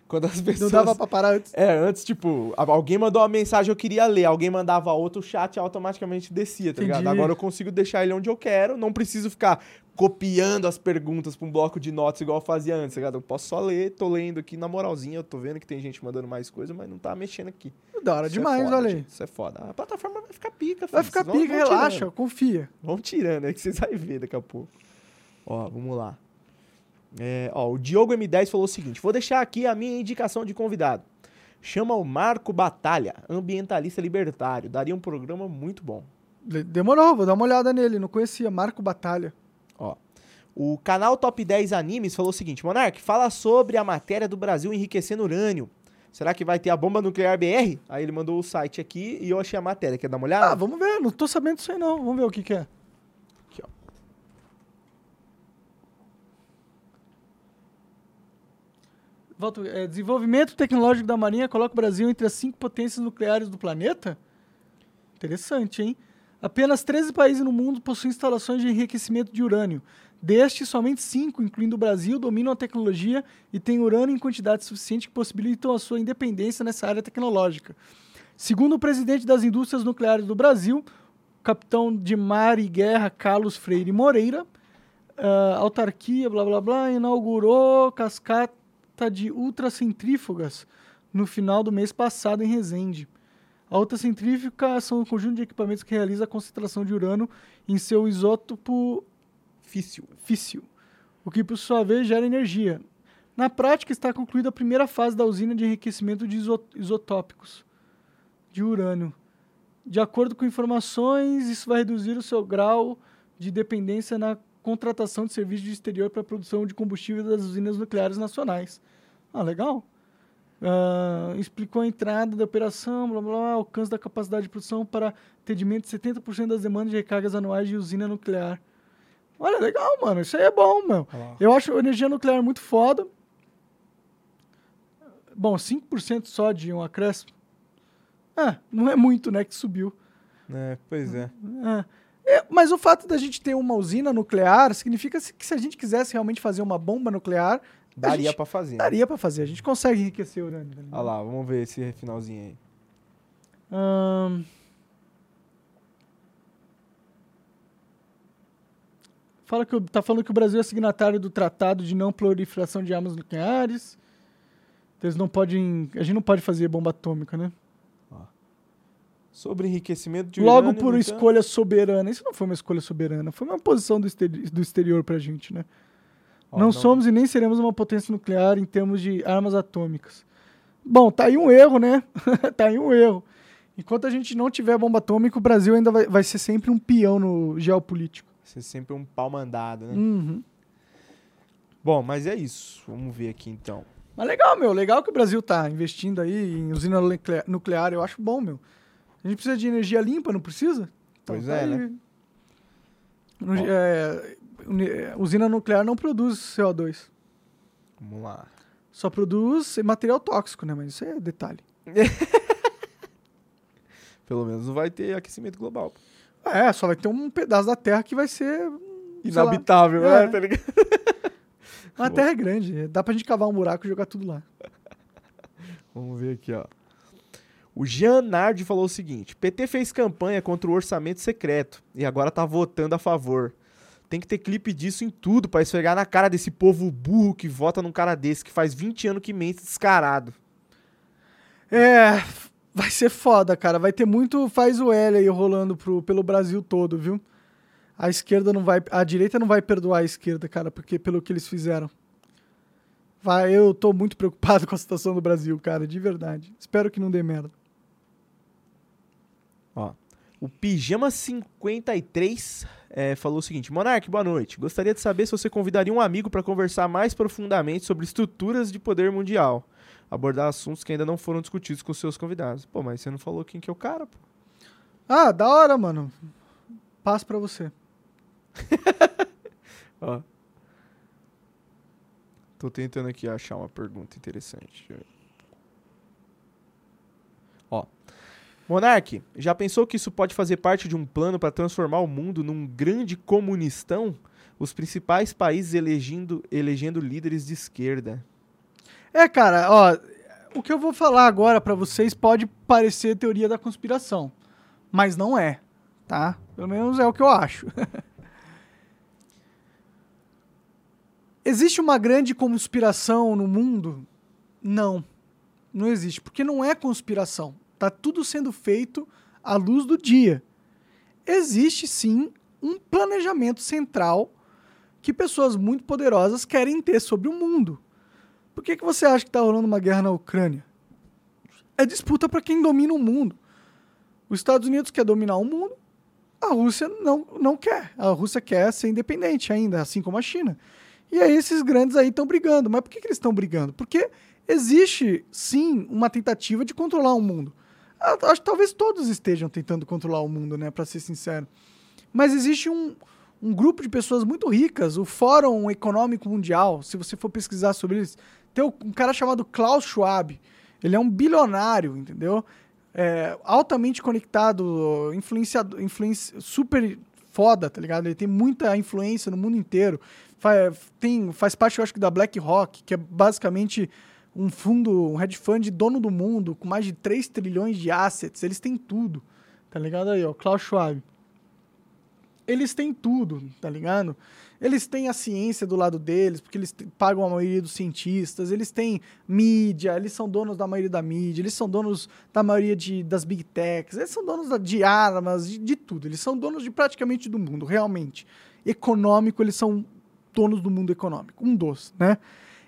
Quando as pessoas. Não dava pra parar antes. É, antes, tipo, alguém mandou uma mensagem, eu queria ler, alguém mandava outro, o chat automaticamente descia, tá Entendi. ligado? Agora eu consigo deixar ele onde eu quero, não preciso ficar copiando as perguntas pra um bloco de notas igual eu fazia antes, tá ligado? Eu posso só ler, tô lendo aqui na moralzinha, eu tô vendo que tem gente mandando mais coisa, mas não tá mexendo aqui. Da hora Isso é demais, é foda, olha aí. Isso é foda. A plataforma vai ficar pica, Vai ficar pica, vão relaxa, tirando. confia. Vamos tirando aí que vocês vão ver daqui a pouco. Ó, vamos lá. É, ó, o Diogo M10 falou o seguinte: vou deixar aqui a minha indicação de convidado. Chama o Marco Batalha, ambientalista libertário. Daria um programa muito bom. Demorou, vou dar uma olhada nele. Não conhecia. Marco Batalha. Ó. O canal Top 10 Animes falou o seguinte: Monark, fala sobre a matéria do Brasil enriquecendo urânio. Será que vai ter a bomba nuclear BR? Aí ele mandou o site aqui e eu achei a matéria. Quer dar uma olhada? Ah, vamos ver. Não tô sabendo disso aí, não. Vamos ver o que, que é. Volto, é, desenvolvimento tecnológico da Marinha coloca o Brasil entre as cinco potências nucleares do planeta? Interessante, hein? Apenas 13 países no mundo possuem instalações de enriquecimento de urânio. Destes, somente cinco, incluindo o Brasil, dominam a tecnologia e têm urânio em quantidade suficiente que possibilitam a sua independência nessa área tecnológica. Segundo o presidente das indústrias nucleares do Brasil, capitão de mar e guerra Carlos Freire Moreira, a autarquia, blá blá blá, inaugurou cascata de ultracentrífugas no final do mês passado em Resende. A ultracentrífuga são um conjunto de equipamentos que realiza a concentração de urânio em seu isótopo físsil, o que por sua vez gera energia. Na prática, está concluída a primeira fase da usina de enriquecimento de isotópicos de urânio. De acordo com informações, isso vai reduzir o seu grau de dependência na contratação de serviços de exterior para a produção de combustível das usinas nucleares nacionais. Ah, legal. Uh, explicou a entrada da operação, blá, blá, blá, alcance da capacidade de produção para atendimento de 70% das demandas de recargas anuais de usina nuclear. Olha, legal, mano. Isso aí é bom, meu. Olá. Eu acho energia nuclear muito foda. Bom, 5% só de um acréscimo. Ah, não é muito, né, que subiu. É, pois é. é. é. Mas o fato da gente ter uma usina nuclear significa que se a gente quisesse realmente fazer uma bomba nuclear, Daria para fazer. Né? Daria para fazer. A gente consegue enriquecer o urânio. Tá Olha lá, vamos ver esse finalzinho aí. Um... Fala que, tá falando que o Brasil é signatário do Tratado de Não Proliferação de Armas Nucleares. Então Eles não podem. A gente não pode fazer bomba atômica, né? Sobre enriquecimento de Logo urânio, por entanto- escolha soberana. Isso não foi uma escolha soberana, foi uma posição do, exteri- do exterior pra gente, né? Ó, não, somos e nem seremos uma potência nuclear em termos de armas atômicas. Bom, tá aí um erro, né? tá aí um erro. Enquanto a gente não tiver bomba atômica, o Brasil ainda vai, vai ser sempre um peão no geopolítico. Você é sempre um pau mandado, né? Uhum. Bom, mas é isso. Vamos ver aqui então. Mas legal, meu. Legal que o Brasil tá investindo aí em usina nuclea- nuclear. Eu acho bom, meu. A gente precisa de energia limpa, não precisa? Pois tá é, aí. né? No- é, usina nuclear não produz CO2. Vamos lá. Só produz material tóxico, né? Mas isso é detalhe. Pelo menos não vai ter aquecimento global. É, só vai ter um pedaço da Terra que vai ser. Inabitável, É. né? Tá ligado? A Terra é grande. Dá pra gente cavar um buraco e jogar tudo lá. Vamos ver aqui, ó. O Jean Nardi falou o seguinte: PT fez campanha contra o orçamento secreto e agora tá votando a favor. Tem que ter clipe disso em tudo pra esfregar na cara desse povo burro que vota num cara desse que faz 20 anos que mente descarado. É. Vai ser foda, cara. Vai ter muito faz o L aí rolando pro, pelo Brasil todo, viu? A esquerda não vai. A direita não vai perdoar a esquerda, cara, porque pelo que eles fizeram. Vai, eu tô muito preocupado com a situação do Brasil, cara, de verdade. Espero que não dê merda. Ó, o Pijama 53 é, falou o seguinte: Monark, boa noite. Gostaria de saber se você convidaria um amigo para conversar mais profundamente sobre estruturas de poder mundial. Abordar assuntos que ainda não foram discutidos com seus convidados. Pô, mas você não falou quem que é o cara, pô. Ah, da hora, mano. Passo pra você. Ó. Tô tentando aqui achar uma pergunta interessante. Ó. Monark, já pensou que isso pode fazer parte de um plano para transformar o mundo num grande comunistão? Os principais países elegendo, elegendo líderes de esquerda. É, cara, ó, o que eu vou falar agora pra vocês pode parecer teoria da conspiração, mas não é, tá? Pelo menos é o que eu acho. existe uma grande conspiração no mundo? Não. Não existe, porque não é conspiração. Tá tudo sendo feito à luz do dia. Existe sim um planejamento central que pessoas muito poderosas querem ter sobre o mundo. Por que, que você acha que está rolando uma guerra na Ucrânia? É disputa para quem domina o mundo. Os Estados Unidos quer dominar o mundo, a Rússia não, não quer. A Rússia quer ser independente ainda, assim como a China. E aí esses grandes aí estão brigando. Mas por que, que eles estão brigando? Porque existe, sim, uma tentativa de controlar o mundo. Ah, Acho que talvez todos estejam tentando controlar o mundo, né? Para ser sincero. Mas existe um, um grupo de pessoas muito ricas, o Fórum Econômico Mundial, se você for pesquisar sobre eles, tem um cara chamado Klaus Schwab. Ele é um bilionário, entendeu? É, altamente conectado, influenciador, influenci, super foda, tá ligado? Ele tem muita influência no mundo inteiro. Faz, tem, faz parte, eu acho que, da BlackRock, que é basicamente um fundo, um hedge fund dono do mundo, com mais de 3 trilhões de assets. Eles têm tudo, tá ligado aí, ó? Klaus Schwab eles têm tudo, tá ligado? Eles têm a ciência do lado deles, porque eles pagam a maioria dos cientistas, eles têm mídia, eles são donos da maioria da mídia, eles são donos da maioria de, das big techs, eles são donos da- de armas, de, de tudo. Eles são donos de praticamente do mundo, realmente. Econômico, eles são donos do mundo econômico, um dos, né?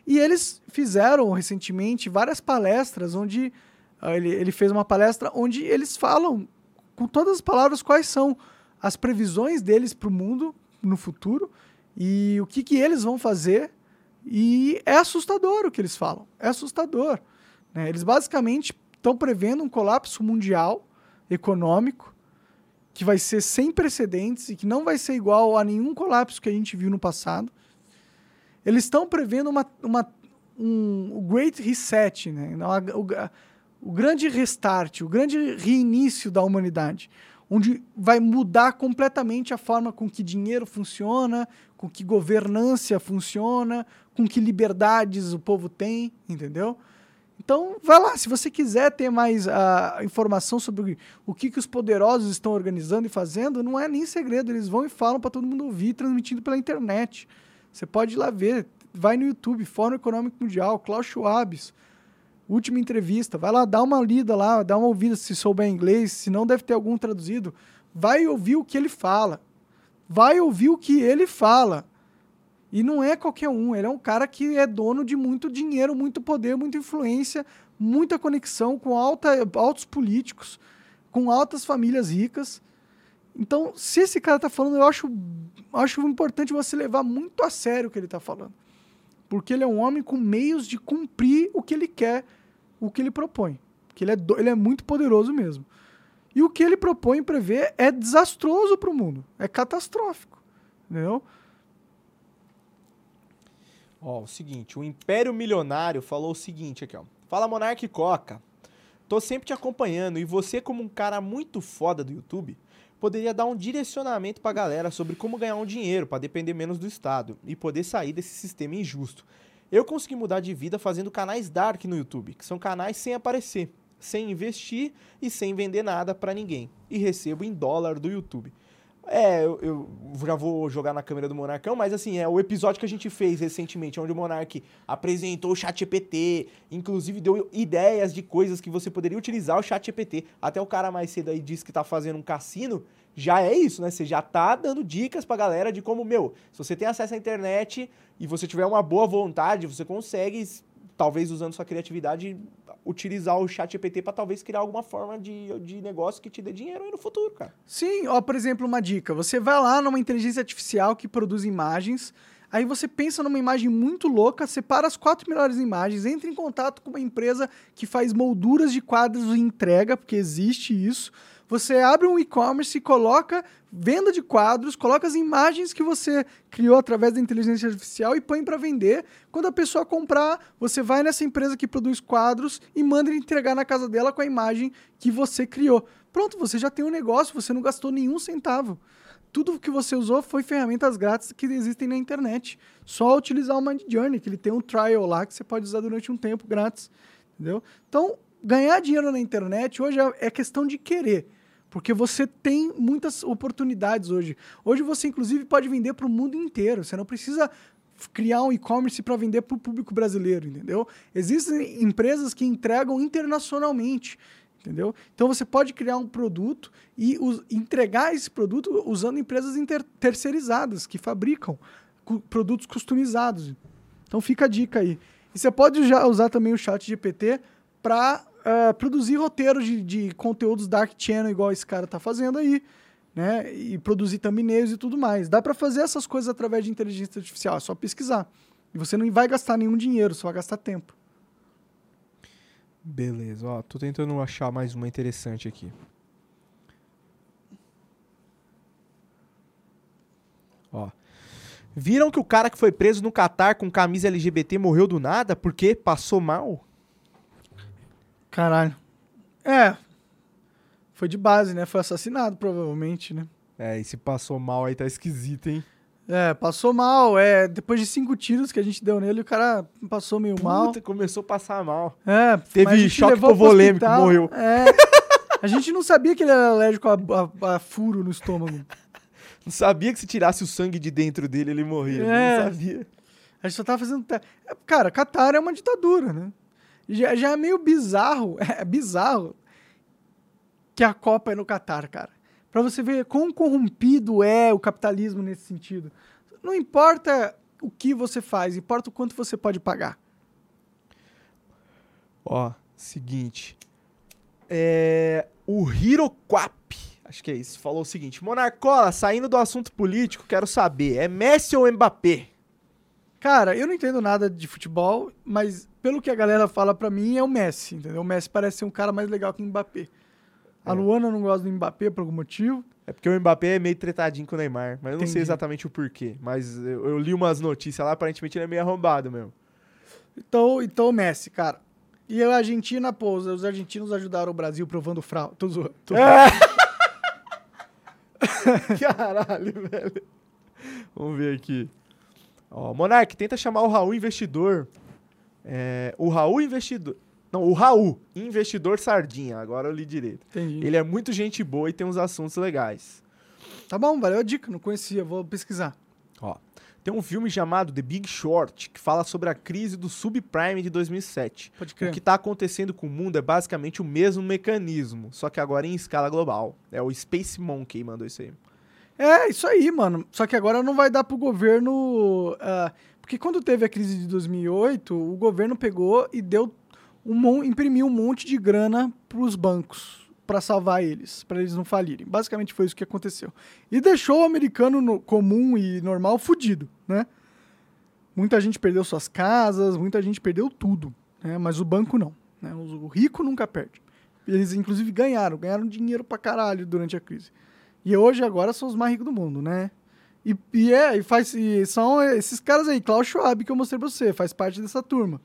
E eles fizeram recentemente várias palestras onde ah, ele, ele fez uma palestra onde eles falam com todas as palavras quais são as previsões deles para o mundo no futuro e o que, que eles vão fazer. E é assustador o que eles falam. É assustador. né? Eles basicamente estão prevendo um colapso mundial econômico que vai ser sem precedentes e que não vai ser igual a nenhum colapso que a gente viu no passado. Eles estão prevendo uma, uma, um, o Great Reset, né? O, a- o grande restart, o grande reinício da humanidade, onde vai mudar completamente a forma com que dinheiro funciona, com que governância funciona, com que liberdades o povo tem, entendeu? Então, vai lá, se você quiser ter mais uh, informação sobre o que, que os poderosos estão organizando e fazendo, não é nem segredo, eles vão e falam para todo mundo ouvir, transmitindo pela internet. Você pode ir lá ver, vai no YouTube, Fórum Econômico Mundial, Klaus Schwab, última entrevista, vai lá, dá uma lida lá, dá uma ouvida se souber inglês, se não deve ter algum traduzido, vai ouvir o que ele fala. Vai ouvir o que ele fala. E não é qualquer um, ele é um cara que é dono de muito dinheiro, muito poder, muita influência, muita conexão com alta, altos políticos, com altas famílias ricas. Então, se esse cara está falando, eu acho, acho importante você levar muito a sério o que ele está falando. Porque ele é um homem com meios de cumprir o que ele quer, o que ele propõe. Porque ele é, do, ele é muito poderoso mesmo. E o que ele propõe prevê é desastroso para o mundo, é catastrófico. Entendeu? Ó, o seguinte, o Império Milionário falou o seguinte aqui, ó. Fala Monarque Coca. Tô sempre te acompanhando e você como um cara muito foda do YouTube, poderia dar um direcionamento pra galera sobre como ganhar um dinheiro para depender menos do Estado e poder sair desse sistema injusto. Eu consegui mudar de vida fazendo canais dark no YouTube, que são canais sem aparecer, sem investir e sem vender nada para ninguém, e recebo em dólar do YouTube. É, eu, eu, já vou jogar na câmera do Monarcão, mas assim, é o episódio que a gente fez recentemente, onde o Monark apresentou o chat GPT, inclusive deu ideias de coisas que você poderia utilizar o chat GPT. Até o cara mais cedo aí disse que tá fazendo um cassino, já é isso, né? Você já tá dando dicas pra galera de como, meu, se você tem acesso à internet e você tiver uma boa vontade, você consegue, talvez usando sua criatividade, utilizar o chat GPT para talvez criar alguma forma de, de negócio que te dê dinheiro aí no futuro, cara. Sim, ó, por exemplo, uma dica. Você vai lá numa inteligência artificial que produz imagens, aí você pensa numa imagem muito louca, separa as quatro melhores imagens, entra em contato com uma empresa que faz molduras de quadros e entrega, porque existe isso. Você abre um e-commerce e coloca venda de quadros, coloca as imagens que você criou através da inteligência artificial e põe para vender. Quando a pessoa comprar, você vai nessa empresa que produz quadros e manda entregar na casa dela com a imagem que você criou. Pronto, você já tem um negócio, você não gastou nenhum centavo. Tudo que você usou foi ferramentas grátis que existem na internet. Só utilizar o Mind Journey, que ele tem um trial lá que você pode usar durante um tempo grátis. Entendeu? Então, ganhar dinheiro na internet hoje é, é questão de querer. Porque você tem muitas oportunidades hoje. Hoje você, inclusive, pode vender para o mundo inteiro. Você não precisa criar um e-commerce para vender para o público brasileiro, entendeu? Existem empresas que entregam internacionalmente, entendeu? Então você pode criar um produto e entregar esse produto usando empresas terceirizadas que fabricam produtos customizados. Então fica a dica aí. E você pode já usar também o chat GPT para uh, produzir roteiros de, de, conteúdos Dark Channel, igual esse cara tá fazendo aí, né? E produzir thumbnails e tudo mais. Dá para fazer essas coisas através de inteligência artificial, é só pesquisar. E você não vai gastar nenhum dinheiro, só vai gastar tempo. Beleza, ó, tô tentando achar mais uma interessante aqui. Ó. Viram que o cara que foi preso no Catar com camisa LGBT morreu do nada porque passou mal? Caralho. É. Foi de base, né? Foi assassinado, provavelmente, né? É, e se passou mal aí tá esquisito, hein? É, passou mal. É, depois de cinco tiros que a gente deu nele, o cara passou meio Puta, mal. começou a passar mal. É, teve choque hipovolêmico, morreu. É. a gente não sabia que ele era alérgico a, a, a, furo no estômago. Não sabia que se tirasse o sangue de dentro dele, ele morria. É. Não sabia. A gente só tava fazendo. Cara, Catar é uma ditadura, né? Já, já é meio bizarro, é bizarro que a Copa é no Catar, cara. Para você ver quão corrompido é o capitalismo nesse sentido. Não importa o que você faz, importa o quanto você pode pagar. Ó, seguinte. É, o Hiroquap, acho que é isso, falou o seguinte: Monarcola, saindo do assunto político, quero saber, é Messi ou Mbappé? Cara, eu não entendo nada de futebol, mas pelo que a galera fala pra mim, é o Messi, entendeu? O Messi parece ser um cara mais legal que o Mbappé. A é. Luana não gosta do Mbappé por algum motivo. É porque o Mbappé é meio tretadinho com o Neymar, mas eu não sei exatamente o porquê. Mas eu, eu, li umas notícias lá, aparentemente ele é meio arrombado mesmo. Então, então o Messi, cara. E a Argentina, pô, os argentinos ajudaram o Brasil provando fraude. Tô zoando. Tô... É. Caralho, velho. Vamos ver aqui. Ó, Monark, tenta chamar o Raul Investidor. É, o Raul Investidor. Não, o Raul, investidor sardinha. Agora eu li direito. Entendi. Ele é muito gente boa e tem uns assuntos legais. Tá bom, valeu a dica, não conhecia, vou pesquisar. Ó, tem um filme chamado The Big Short que fala sobre a crise do subprime de 2007. Pode O crer. que está acontecendo com o mundo é basicamente o mesmo mecanismo, só que agora em escala global. É o Space Monkey mandou isso aí. É, isso aí, mano. Só que agora não vai dar pro governo. ah, porque quando teve a crise de 2008, o governo pegou e deu um imprimiu um monte de grana pros bancos pra salvar eles, pra eles não falirem. Basicamente foi isso que aconteceu. E deixou o americano no- comum e normal fudido, né? Muita gente perdeu suas casas, muita gente perdeu tudo, né? Mas o banco não. Né? O rico nunca perde. Eles, inclusive, ganharam. Ganharam dinheiro pra caralho durante a crise. E hoje, agora, são os mais ricos do mundo, né? E, e é, e faz, e são esses caras aí, Klaus Schwab, que eu mostrei pra você, faz parte dessa turma.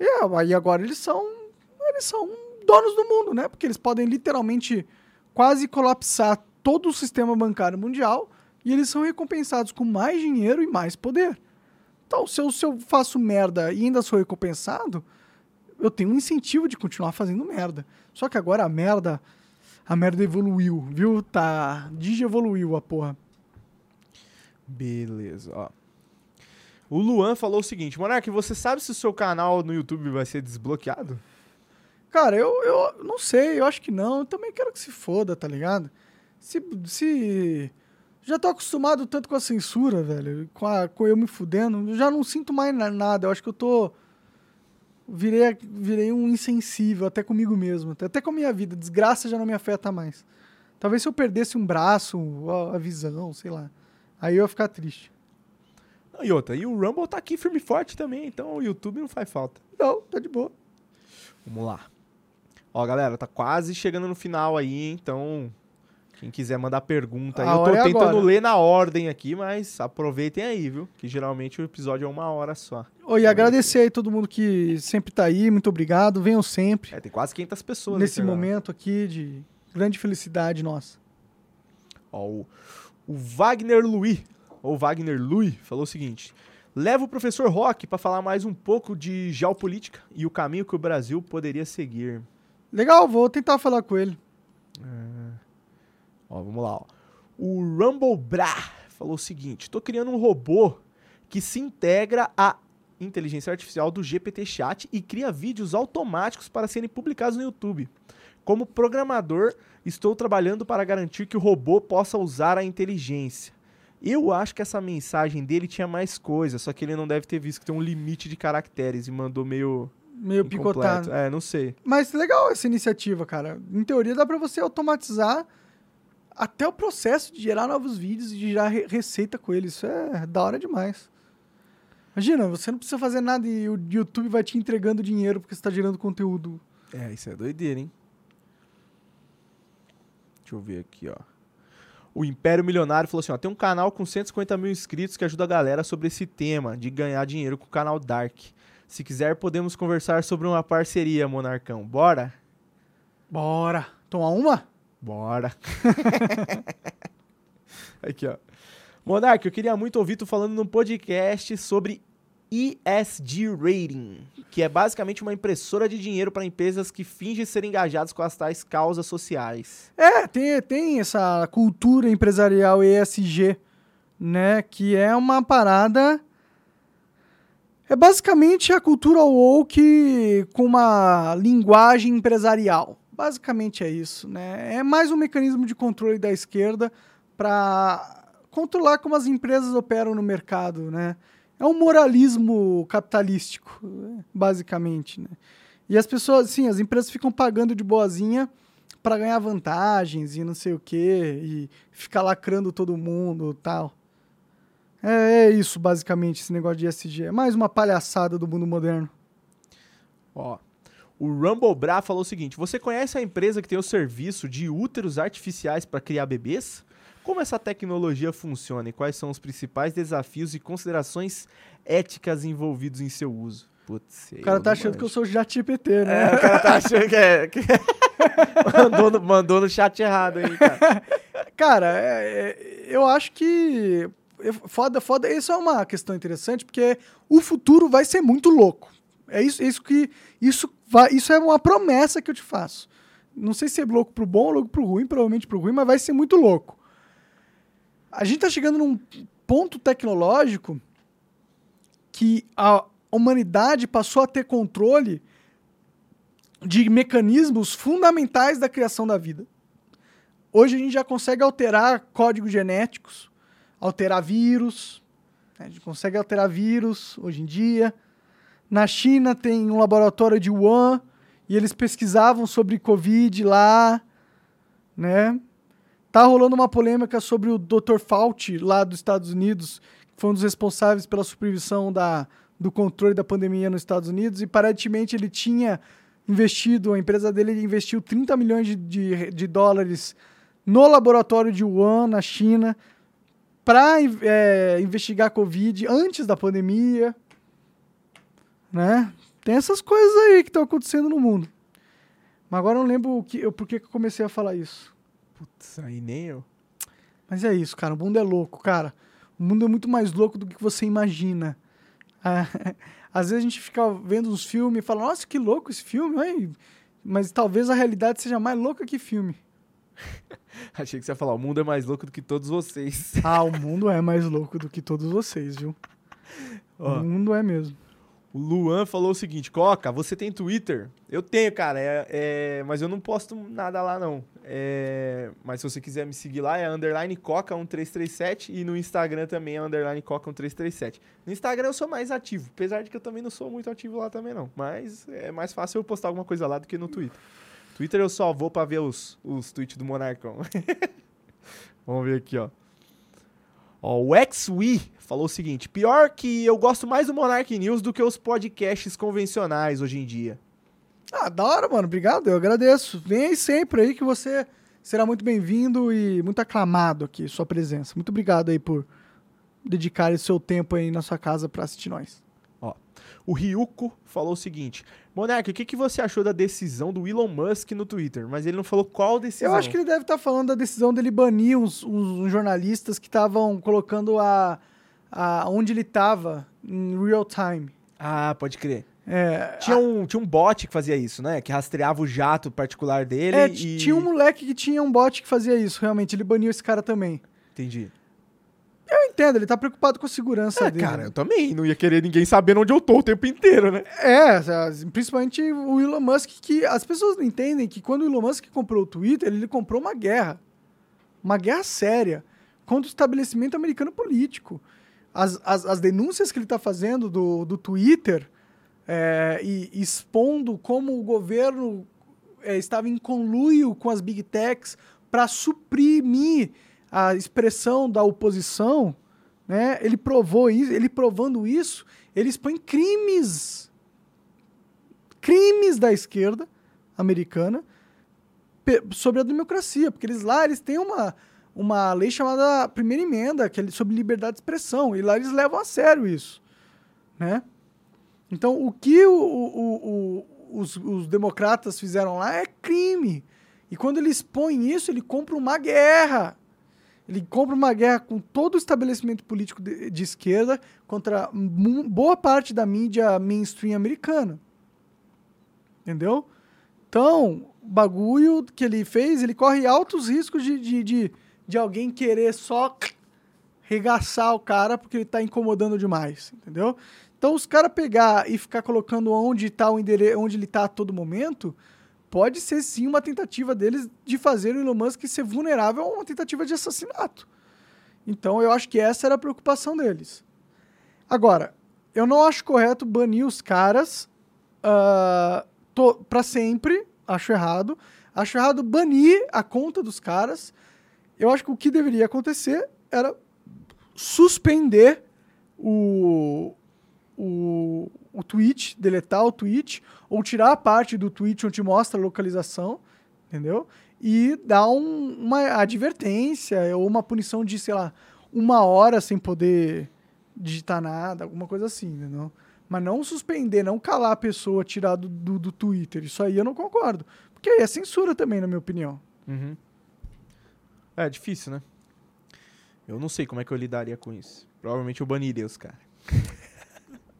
E é, aí agora eles são, eles são donos do mundo, né? Porque eles podem literalmente quase colapsar todo o sistema bancário mundial e eles são recompensados com mais dinheiro e mais poder. Então, se eu, se eu faço merda e ainda sou recompensado, eu tenho um incentivo de continuar fazendo merda. Só que agora a merda, a merda evoluiu, viu? Tá, digievoluiu a porra. Beleza, ó. O Luan falou o seguinte: Monark, você sabe se o seu canal no YouTube vai ser desbloqueado? Cara, eu, eu não sei, eu acho que não. Eu também quero que se foda, tá ligado? Se. se... Já tô acostumado tanto com a censura, velho, com, a, com eu me fudendo. Eu já não sinto mais na- nada. Eu acho que eu tô. Virei, virei um insensível, até comigo mesmo. Até, até com a minha vida. Desgraça já não me afeta mais. Talvez se eu perdesse um braço, a, a visão, sei lá. Aí eu ia ficar triste. Não, E outra, e o Rumble tá aqui firme e forte também, então o YouTube não faz falta. Não, tá de boa. Vamos lá. Ó, galera, tá quase chegando no final aí, então quem quiser mandar pergunta aí, eu tô é tentando agora. ler na ordem aqui, mas aproveitem aí, viu? Que geralmente o episódio é uma hora só. Oi, e agradecer aí todo mundo que sempre tá aí. Muito obrigado. Venham sempre. É, tem quase 500 pessoas nesse aqui agora. momento aqui de grande felicidade nossa. Ó, o, o Wagner Louis, ou Wagner Louis, falou o seguinte: leva o professor Rock para falar mais um pouco de geopolítica e o caminho que o Brasil poderia seguir. Legal, vou tentar falar com ele. Ó, vamos lá. Ó. O Rumble Bra falou o seguinte: tô criando um robô que se integra à inteligência artificial do GPT Chat e cria vídeos automáticos para serem publicados no YouTube. Como programador, estou trabalhando para garantir que o robô possa usar a inteligência. Eu acho que essa mensagem dele tinha mais coisa, só que ele não deve ter visto que tem um limite de caracteres e mandou meio Meio incompleto. picotado. É, não sei. Mas legal essa iniciativa, cara. Em teoria dá pra você automatizar até o processo de gerar novos vídeos e de gerar re- receita com eles. Isso é da hora demais. Imagina, você não precisa fazer nada e o YouTube vai te entregando dinheiro porque você tá gerando conteúdo. É, isso é doideira, hein? Deixa eu ver aqui, ó. O Império Milionário falou assim, ó, tem um canal com 150 mil inscritos que ajuda a galera sobre esse tema de ganhar dinheiro com o canal Dark. Se quiser, podemos conversar sobre uma parceria, Monarcão. Bora? Bora! Tomar uma? Bora. aqui, ó. Monark, eu queria muito ouvir tu falando num podcast sobre ESG Rating, que é basicamente uma impressora de dinheiro para empresas que fingem ser engajadas com as tais causas sociais. É, tem, tem essa cultura empresarial ESG, né? Que é uma parada. É basicamente a cultura woke com uma linguagem empresarial. Basicamente é isso, né? É mais um mecanismo de controle da esquerda para controlar como as empresas operam no mercado, né? É um moralismo capitalístico, basicamente, né? E as pessoas, sim, as empresas ficam pagando de boazinha para ganhar vantagens e não sei o quê, e ficar lacrando todo mundo tal. É, é isso, basicamente, esse negócio de ESG. É mais uma palhaçada do mundo moderno. Ó, o Rumble Bra falou o seguinte: Você conhece a empresa que tem o serviço de úteros artificiais para criar bebês? Como essa tecnologia funciona e quais são os principais desafios e considerações éticas envolvidos em seu uso? Putz, O cara tá achando que eu sou o ChatGPT, né? É, o cara tá achando que é. que- mandou, no, mandou no chat errado aí, cara. Cara, é- é- eu acho que. Foda, foda. Isso é uma questão interessante, porque o futuro vai ser muito louco. É isso, é isso que. Isso, vai, isso é uma promessa que eu te faço. Não sei se é louco pro bom ou louco pro ruim, provavelmente pro ruim, mas vai ser muito louco. A gente tá chegando num ponto tecnológico que a humanidade passou a ter controle de mecanismos fundamentais da criação da vida. Hoje a gente já consegue alterar códigos genéticos, alterar vírus, né? a gente consegue alterar vírus hoje em dia. Na China tem um laboratório de Wuhan e eles pesquisavam sobre Covid lá, né? Tá rolando uma polêmica sobre o Dr. Fauci lá dos Estados Unidos, que foi um dos responsáveis pela supervisão da, do controle da pandemia nos Estados Unidos e aparentemente ele tinha investido, a empresa dele investiu 30 milhões de, de, de dólares no laboratório de Wuhan, na China, para é, investigar Covid antes da pandemia. Né? Tem essas coisas aí que estão acontecendo no mundo. Mas agora eu não lembro o que, eu, por que eu comecei a falar isso. Putz, aí nem eu. Mas é isso, cara. O mundo é louco, cara. O mundo é muito mais louco do que você imagina. às vezes a gente fica vendo uns filmes e fala, nossa, que louco esse filme. Mas talvez a realidade seja mais louca que filme. Achei que você ia falar, o mundo é mais louco do que todos vocês. Ah, o mundo é mais louco do que todos vocês, viu? Ó, o mundo é mesmo. O Luan falou o seguinte: Coca, você tem Twitter? Eu tenho, cara, é, é, mas eu não posto nada lá, não. É, mas se você quiser me seguir lá, é underline Coca1337 e no Instagram também é underline Coca1337. No Instagram eu sou mais ativo, apesar de que eu também não sou muito ativo lá também, não. Mas é mais fácil eu postar alguma coisa lá do que no Twitter. Twitter eu só vou pra ver os, os tweets do Monarcão. Vamos ver aqui, ó. Ó, o XWE falou o seguinte: pior que eu gosto mais do Monarch News do que os podcasts convencionais hoje em dia. Ah, da hora, mano. Obrigado, eu agradeço. Vem sempre aí que você será muito bem-vindo e muito aclamado aqui, sua presença. Muito obrigado aí por dedicar esse seu tempo aí na sua casa para assistir nós. O Ryuko falou o seguinte: Monark, o que, que você achou da decisão do Elon Musk no Twitter? Mas ele não falou qual decisão. Eu acho que ele deve estar tá falando da decisão dele banir uns, uns jornalistas que estavam colocando a, a onde ele estava em real time. Ah, pode crer. É, tinha, um, tinha um bot que fazia isso, né? Que rastreava o jato particular dele. É, e... tinha um moleque que tinha um bot que fazia isso, realmente. Ele baniu esse cara também. Entendi. Eu entendo, ele tá preocupado com a segurança é, dele. Cara, eu também. Não ia querer ninguém sabendo onde eu tô o tempo inteiro, né? É, principalmente o Elon Musk, que as pessoas não entendem que quando o Elon Musk comprou o Twitter, ele comprou uma guerra. Uma guerra séria contra o estabelecimento americano político. As, as, as denúncias que ele está fazendo do, do Twitter é, e expondo como o governo é, estava em conluio com as big techs para suprimir a expressão da oposição, né? Ele provou isso, ele provando isso, ele expõe crimes, crimes da esquerda americana sobre a democracia, porque eles lá eles têm uma uma lei chamada primeira emenda, que é sobre liberdade de expressão, e lá eles levam a sério isso, né? Então, o que o, o, o, os, os democratas fizeram lá é crime. E quando ele expõe isso, ele compra uma guerra ele compra uma guerra com todo o estabelecimento político de, de esquerda contra boa parte da mídia mainstream americana. Entendeu? Então, o bagulho que ele fez, ele corre altos riscos de, de, de, de alguém querer só regaçar o cara porque ele está incomodando demais, entendeu? Então, os caras pegar e ficar colocando onde tá o endereço, onde ele está a todo momento, pode ser sim uma tentativa deles de fazer o Elon Musk ser vulnerável a uma tentativa de assassinato. Então eu acho que essa era a preocupação deles. Agora, eu não acho correto banir os caras uh, ah, para sempre, acho errado. Acho errado banir a conta dos caras. Eu acho que o que deveria acontecer era suspender o, o, o tweet, deletar o tweet, ou tirar a parte do tweet onde mostra a localização, entendeu? E dar um, uma advertência ou uma punição de, sei lá, uma hora sem poder digitar nada, alguma coisa assim, entendeu? Mas não suspender, não calar a pessoa, tirar do, do, do Twitter. Isso aí eu não concordo. Porque aí é censura também, na minha opinião. Uhum. É difícil, né? Eu não sei como é que eu lidaria com isso. Provavelmente eu baniria os caras.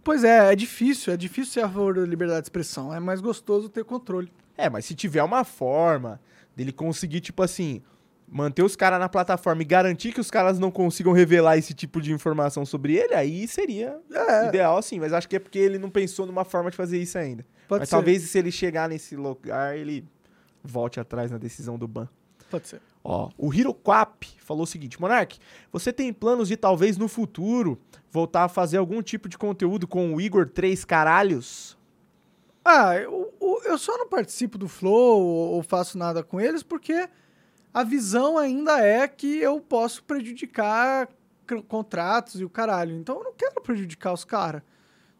Pois é, é difícil, é difícil ser a favor da liberdade de expressão. É mais gostoso ter controle. É, mas se tiver uma forma dele conseguir, tipo assim, manter os caras na plataforma e garantir que os caras não consigam revelar esse tipo de informação sobre ele, aí seria É. ideal, sim. Mas acho que é porque ele não pensou numa forma de fazer isso ainda. Pode mas ser. talvez se ele chegar nesse lugar, ele volte atrás na decisão do ban. Pode ser. Ó, o Hiroquap falou o seguinte: Monark, você tem planos de talvez no futuro voltar a fazer algum tipo de conteúdo com o Igor Três Caralhos? Ah, eu, eu- só não participo do Flow ou, faço nada com eles porque a visão ainda é que eu posso prejudicar contratos e o caralho. Então eu não quero prejudicar os caras.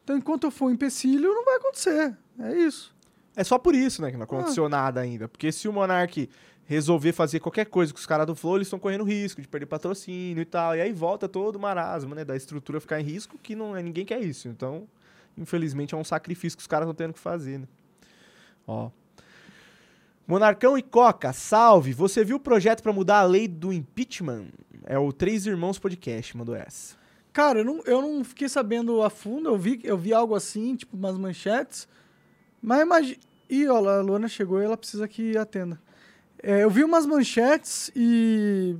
Então enquanto eu for um empecilho, não vai acontecer. É isso. É só por isso, né, que não aconteceu nada ainda. Porque se o Monark resolver fazer qualquer coisa com os caras do Flow, eles estão correndo risco de perder patrocínio e tal. E aí volta todo o marasmo, né, da estrutura ficar em risco, que não, ninguém quer isso. Então, infelizmente, é um sacrifício que os caras estão tendo que fazer, né. Ó. Monarcão e Coca, salve! Você viu o projeto pra mudar a lei do impeachment? É o Três Irmãos Podcast, mandou essa. Cara, eu não, eu não fiquei sabendo a fundo, eu vi, eu vi algo assim, tipo umas manchetes, mas imagina... Ih, olha a Luana chegou e ela precisa que atenda. É, eu vi umas manchetes e...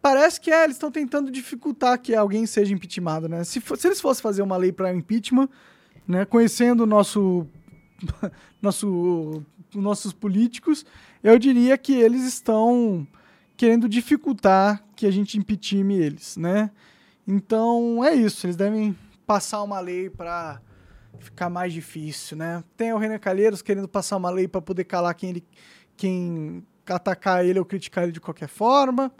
Parece que é, eles estão tentando dificultar que alguém seja impeachmentado, né? Se, se eles fossem fazer uma lei para impeachment, né, conhecendo o nosso, nosso, os nossos políticos, eu diria que eles estão querendo dificultar que a gente impeachme eles, né? Então é isso, eles devem passar uma lei para ficar mais difícil, né? Tem o Renan Calheiros querendo passar uma lei para poder calar quem ele quem atacar ele ou criticar ele de qualquer forma.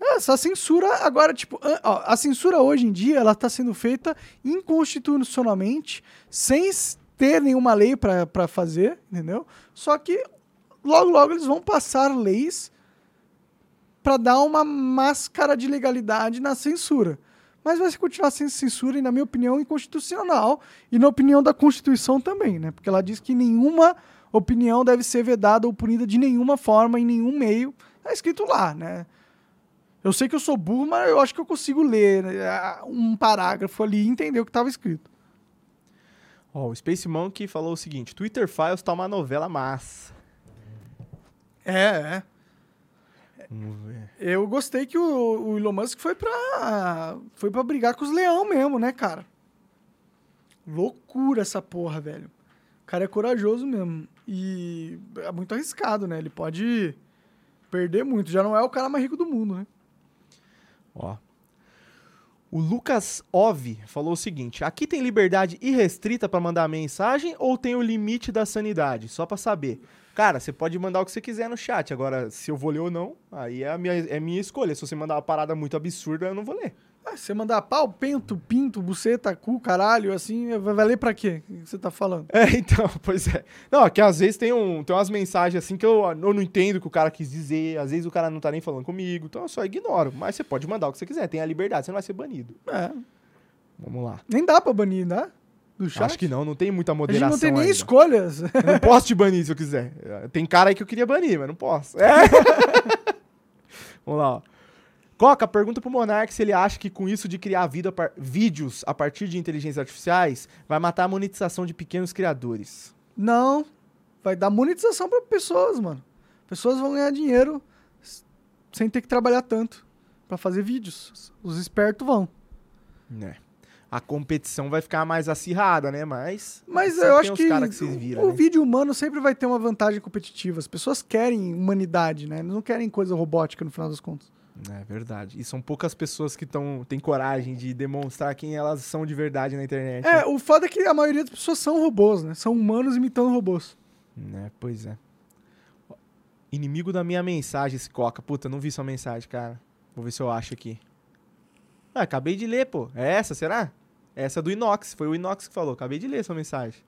É, Essa censura agora, tipo, a- a censura hoje em dia ela está sendo feita inconstitucionalmente, sem ter nenhuma lei para fazer, entendeu? Só que logo logo eles vão passar leis para dar uma máscara de legalidade na censura. Mas vai continuar sendo censura e, na minha opinião, inconstitucional e na opinião da Constituição também, né? Porque ela diz que nenhuma opinião deve ser vedada ou punida de nenhuma forma, em nenhum meio. Tá escrito lá, né? Eu sei que eu sou burro, mas eu acho que eu consigo ler né, um parágrafo ali e entender o que estava escrito. Ó, o Space Monkey falou o seguinte: Twitter Files tá uma novela massa. É, é. Vamos ver. Eu gostei que o, o Elon Musk foi pra, foi pra brigar com os leão mesmo, né, cara? Loucura essa porra, velho. O cara é corajoso mesmo. E é muito arriscado, né? Ele pode perder muito. Já não é o cara mais rico do mundo, né? Ó. O Lucas Ove falou o seguinte: aqui tem liberdade irrestrita pra mandar mensagem ou tem o limite da sanidade? Só pra saber. Cara, você pode mandar o que você quiser no chat. Agora, se eu vou ler ou não, aí é a minha, é a minha escolha. Se você mandar uma parada muito absurda, eu não vou ler. Ah, você mandar pau, pento, pinto, buceta, cu, caralho, assim, vai vai ler pra quê? O que você tá falando? É, então, pois é. Não, é que às vezes tem, um, tem umas mensagens assim que eu, eu não entendo o que o cara quis dizer. Às vezes o cara não tá nem falando comigo. Então eu só ignoro. Mas você pode mandar o que você quiser. Tem a liberdade, você não vai ser banido. É, Vamos lá. nem dá pra banir, né? Do chat. Acho que não, não tem muita A gente moderação. não tem nem ainda. escolhas. Eu não posso te banir se eu quiser. Tem cara aí que eu queria banir, mas não posso. É. Vamos lá, ó. Coca, pergunta pro Monark se ele acha que com isso de criar par- vídeos a partir de inteligências artificiais vai matar a monetização de pequenos criadores. Não. Vai dar monetização para pessoas, mano. Pessoas vão ganhar dinheiro sem ter que trabalhar tanto para fazer vídeos. Os espertos vão. Né. A competição vai ficar mais acirrada, né? Mas. Mas eu acho que que vira, o né? vídeo humano sempre vai ter uma vantagem competitiva. As pessoas querem humanidade, né? Eles não querem coisa robótica no final das contas. É verdade. E são poucas pessoas que tão, têm coragem de demonstrar quem elas são de verdade na internet. É, o foda é que a maioria das pessoas são robôs, né? São humanos imitando robôs. Né, pois é. Inimigo da minha mensagem, esse Coca. Puta, não vi sua mensagem, cara. Vou ver se eu acho aqui. Ah, acabei de ler, pô. É essa, será? Essa é do Inox. Foi o Inox que falou. Acabei de ler sua mensagem.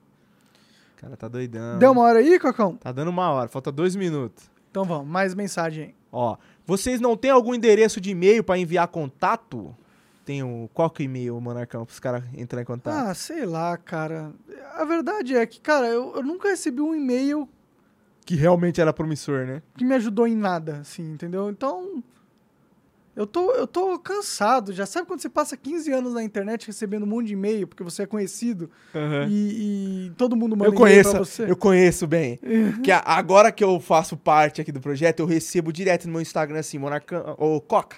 O cara tá doidão. Deu né? uma hora aí, Cocão? Tá dando uma hora. Falta dois minutos. Então vamos, mais mensagem. Ó, vocês não têm algum endereço de e-mail pra enviar contato? Tem o... Qual que é o e-mail, Monarcão, pros caras entrar em contato? Ah, sei lá, cara. A verdade é que, cara, eu, eu nunca recebi um e-mail Que realmente era promissor, né? que me ajudou em nada, assim, entendeu? Então, Eu tô, eu tô cansado. Já sabe quando você passa 15 anos na internet recebendo um monte de e-mail porque você é conhecido e, e todo mundo manda Eu conheço, pra você? eu conheço bem. que a- agora que eu faço parte aqui do projeto, eu recebo direto no meu Instagram assim, Monarcão, ô Coca,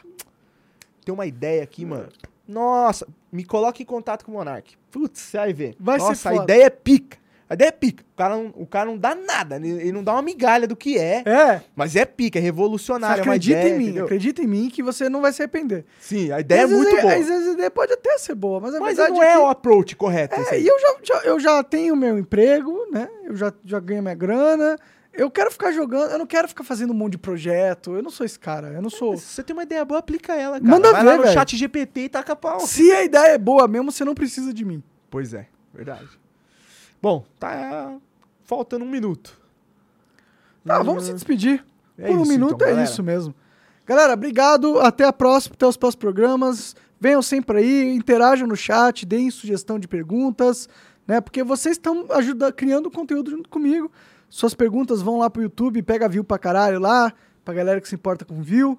tem uma ideia aqui, mano. Nossa, me coloca em contato com o Monark. Putz, você vai ver. Vai Nossa, a ideia é pica. A ideia é pica. O cara, não, o cara não dá nada, ele não dá uma migalha do que é, É. mas é pica, é Você revolucionário, é uma acredita ideia, em mim, entendeu? acredita em mim que você não vai se arrepender. Sim, a ideia é muito boa. Às vezes a ideia pode até ser boa, mas a Mas verdade não é que... o approach correto. É, aí. e eu já, já- eu já tenho meu emprego, né? Eu já, já ganho minha grana. Eu quero ficar jogando, eu não quero ficar fazendo um monte de projeto. Eu não sou esse cara, eu não sou. Se você tem uma ideia boa, aplica ela, cara. Manda Vai ver, lá no velho. chat GPT e taca pau. Se a ideia é boa mesmo, você não precisa de mim. Pois é, verdade. Bom, tá faltando um minuto. Tá, vamos se despedir. É Por um isso, minuto então, é galera. isso mesmo. Galera, obrigado. Até a próxima, até os próximos programas. Venham sempre aí, interajam no chat, deem sugestão de perguntas, né? Porque vocês estão ajudando, criando conteúdo junto comigo. Suas perguntas vão lá pro YouTube, pega view pra caralho lá, pra galera que se importa com view.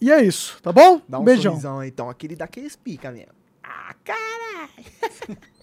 E é isso, tá bom? Dá um Beijão. sorrisão então. Aquele daqueles pica mesmo. Ah, caralho.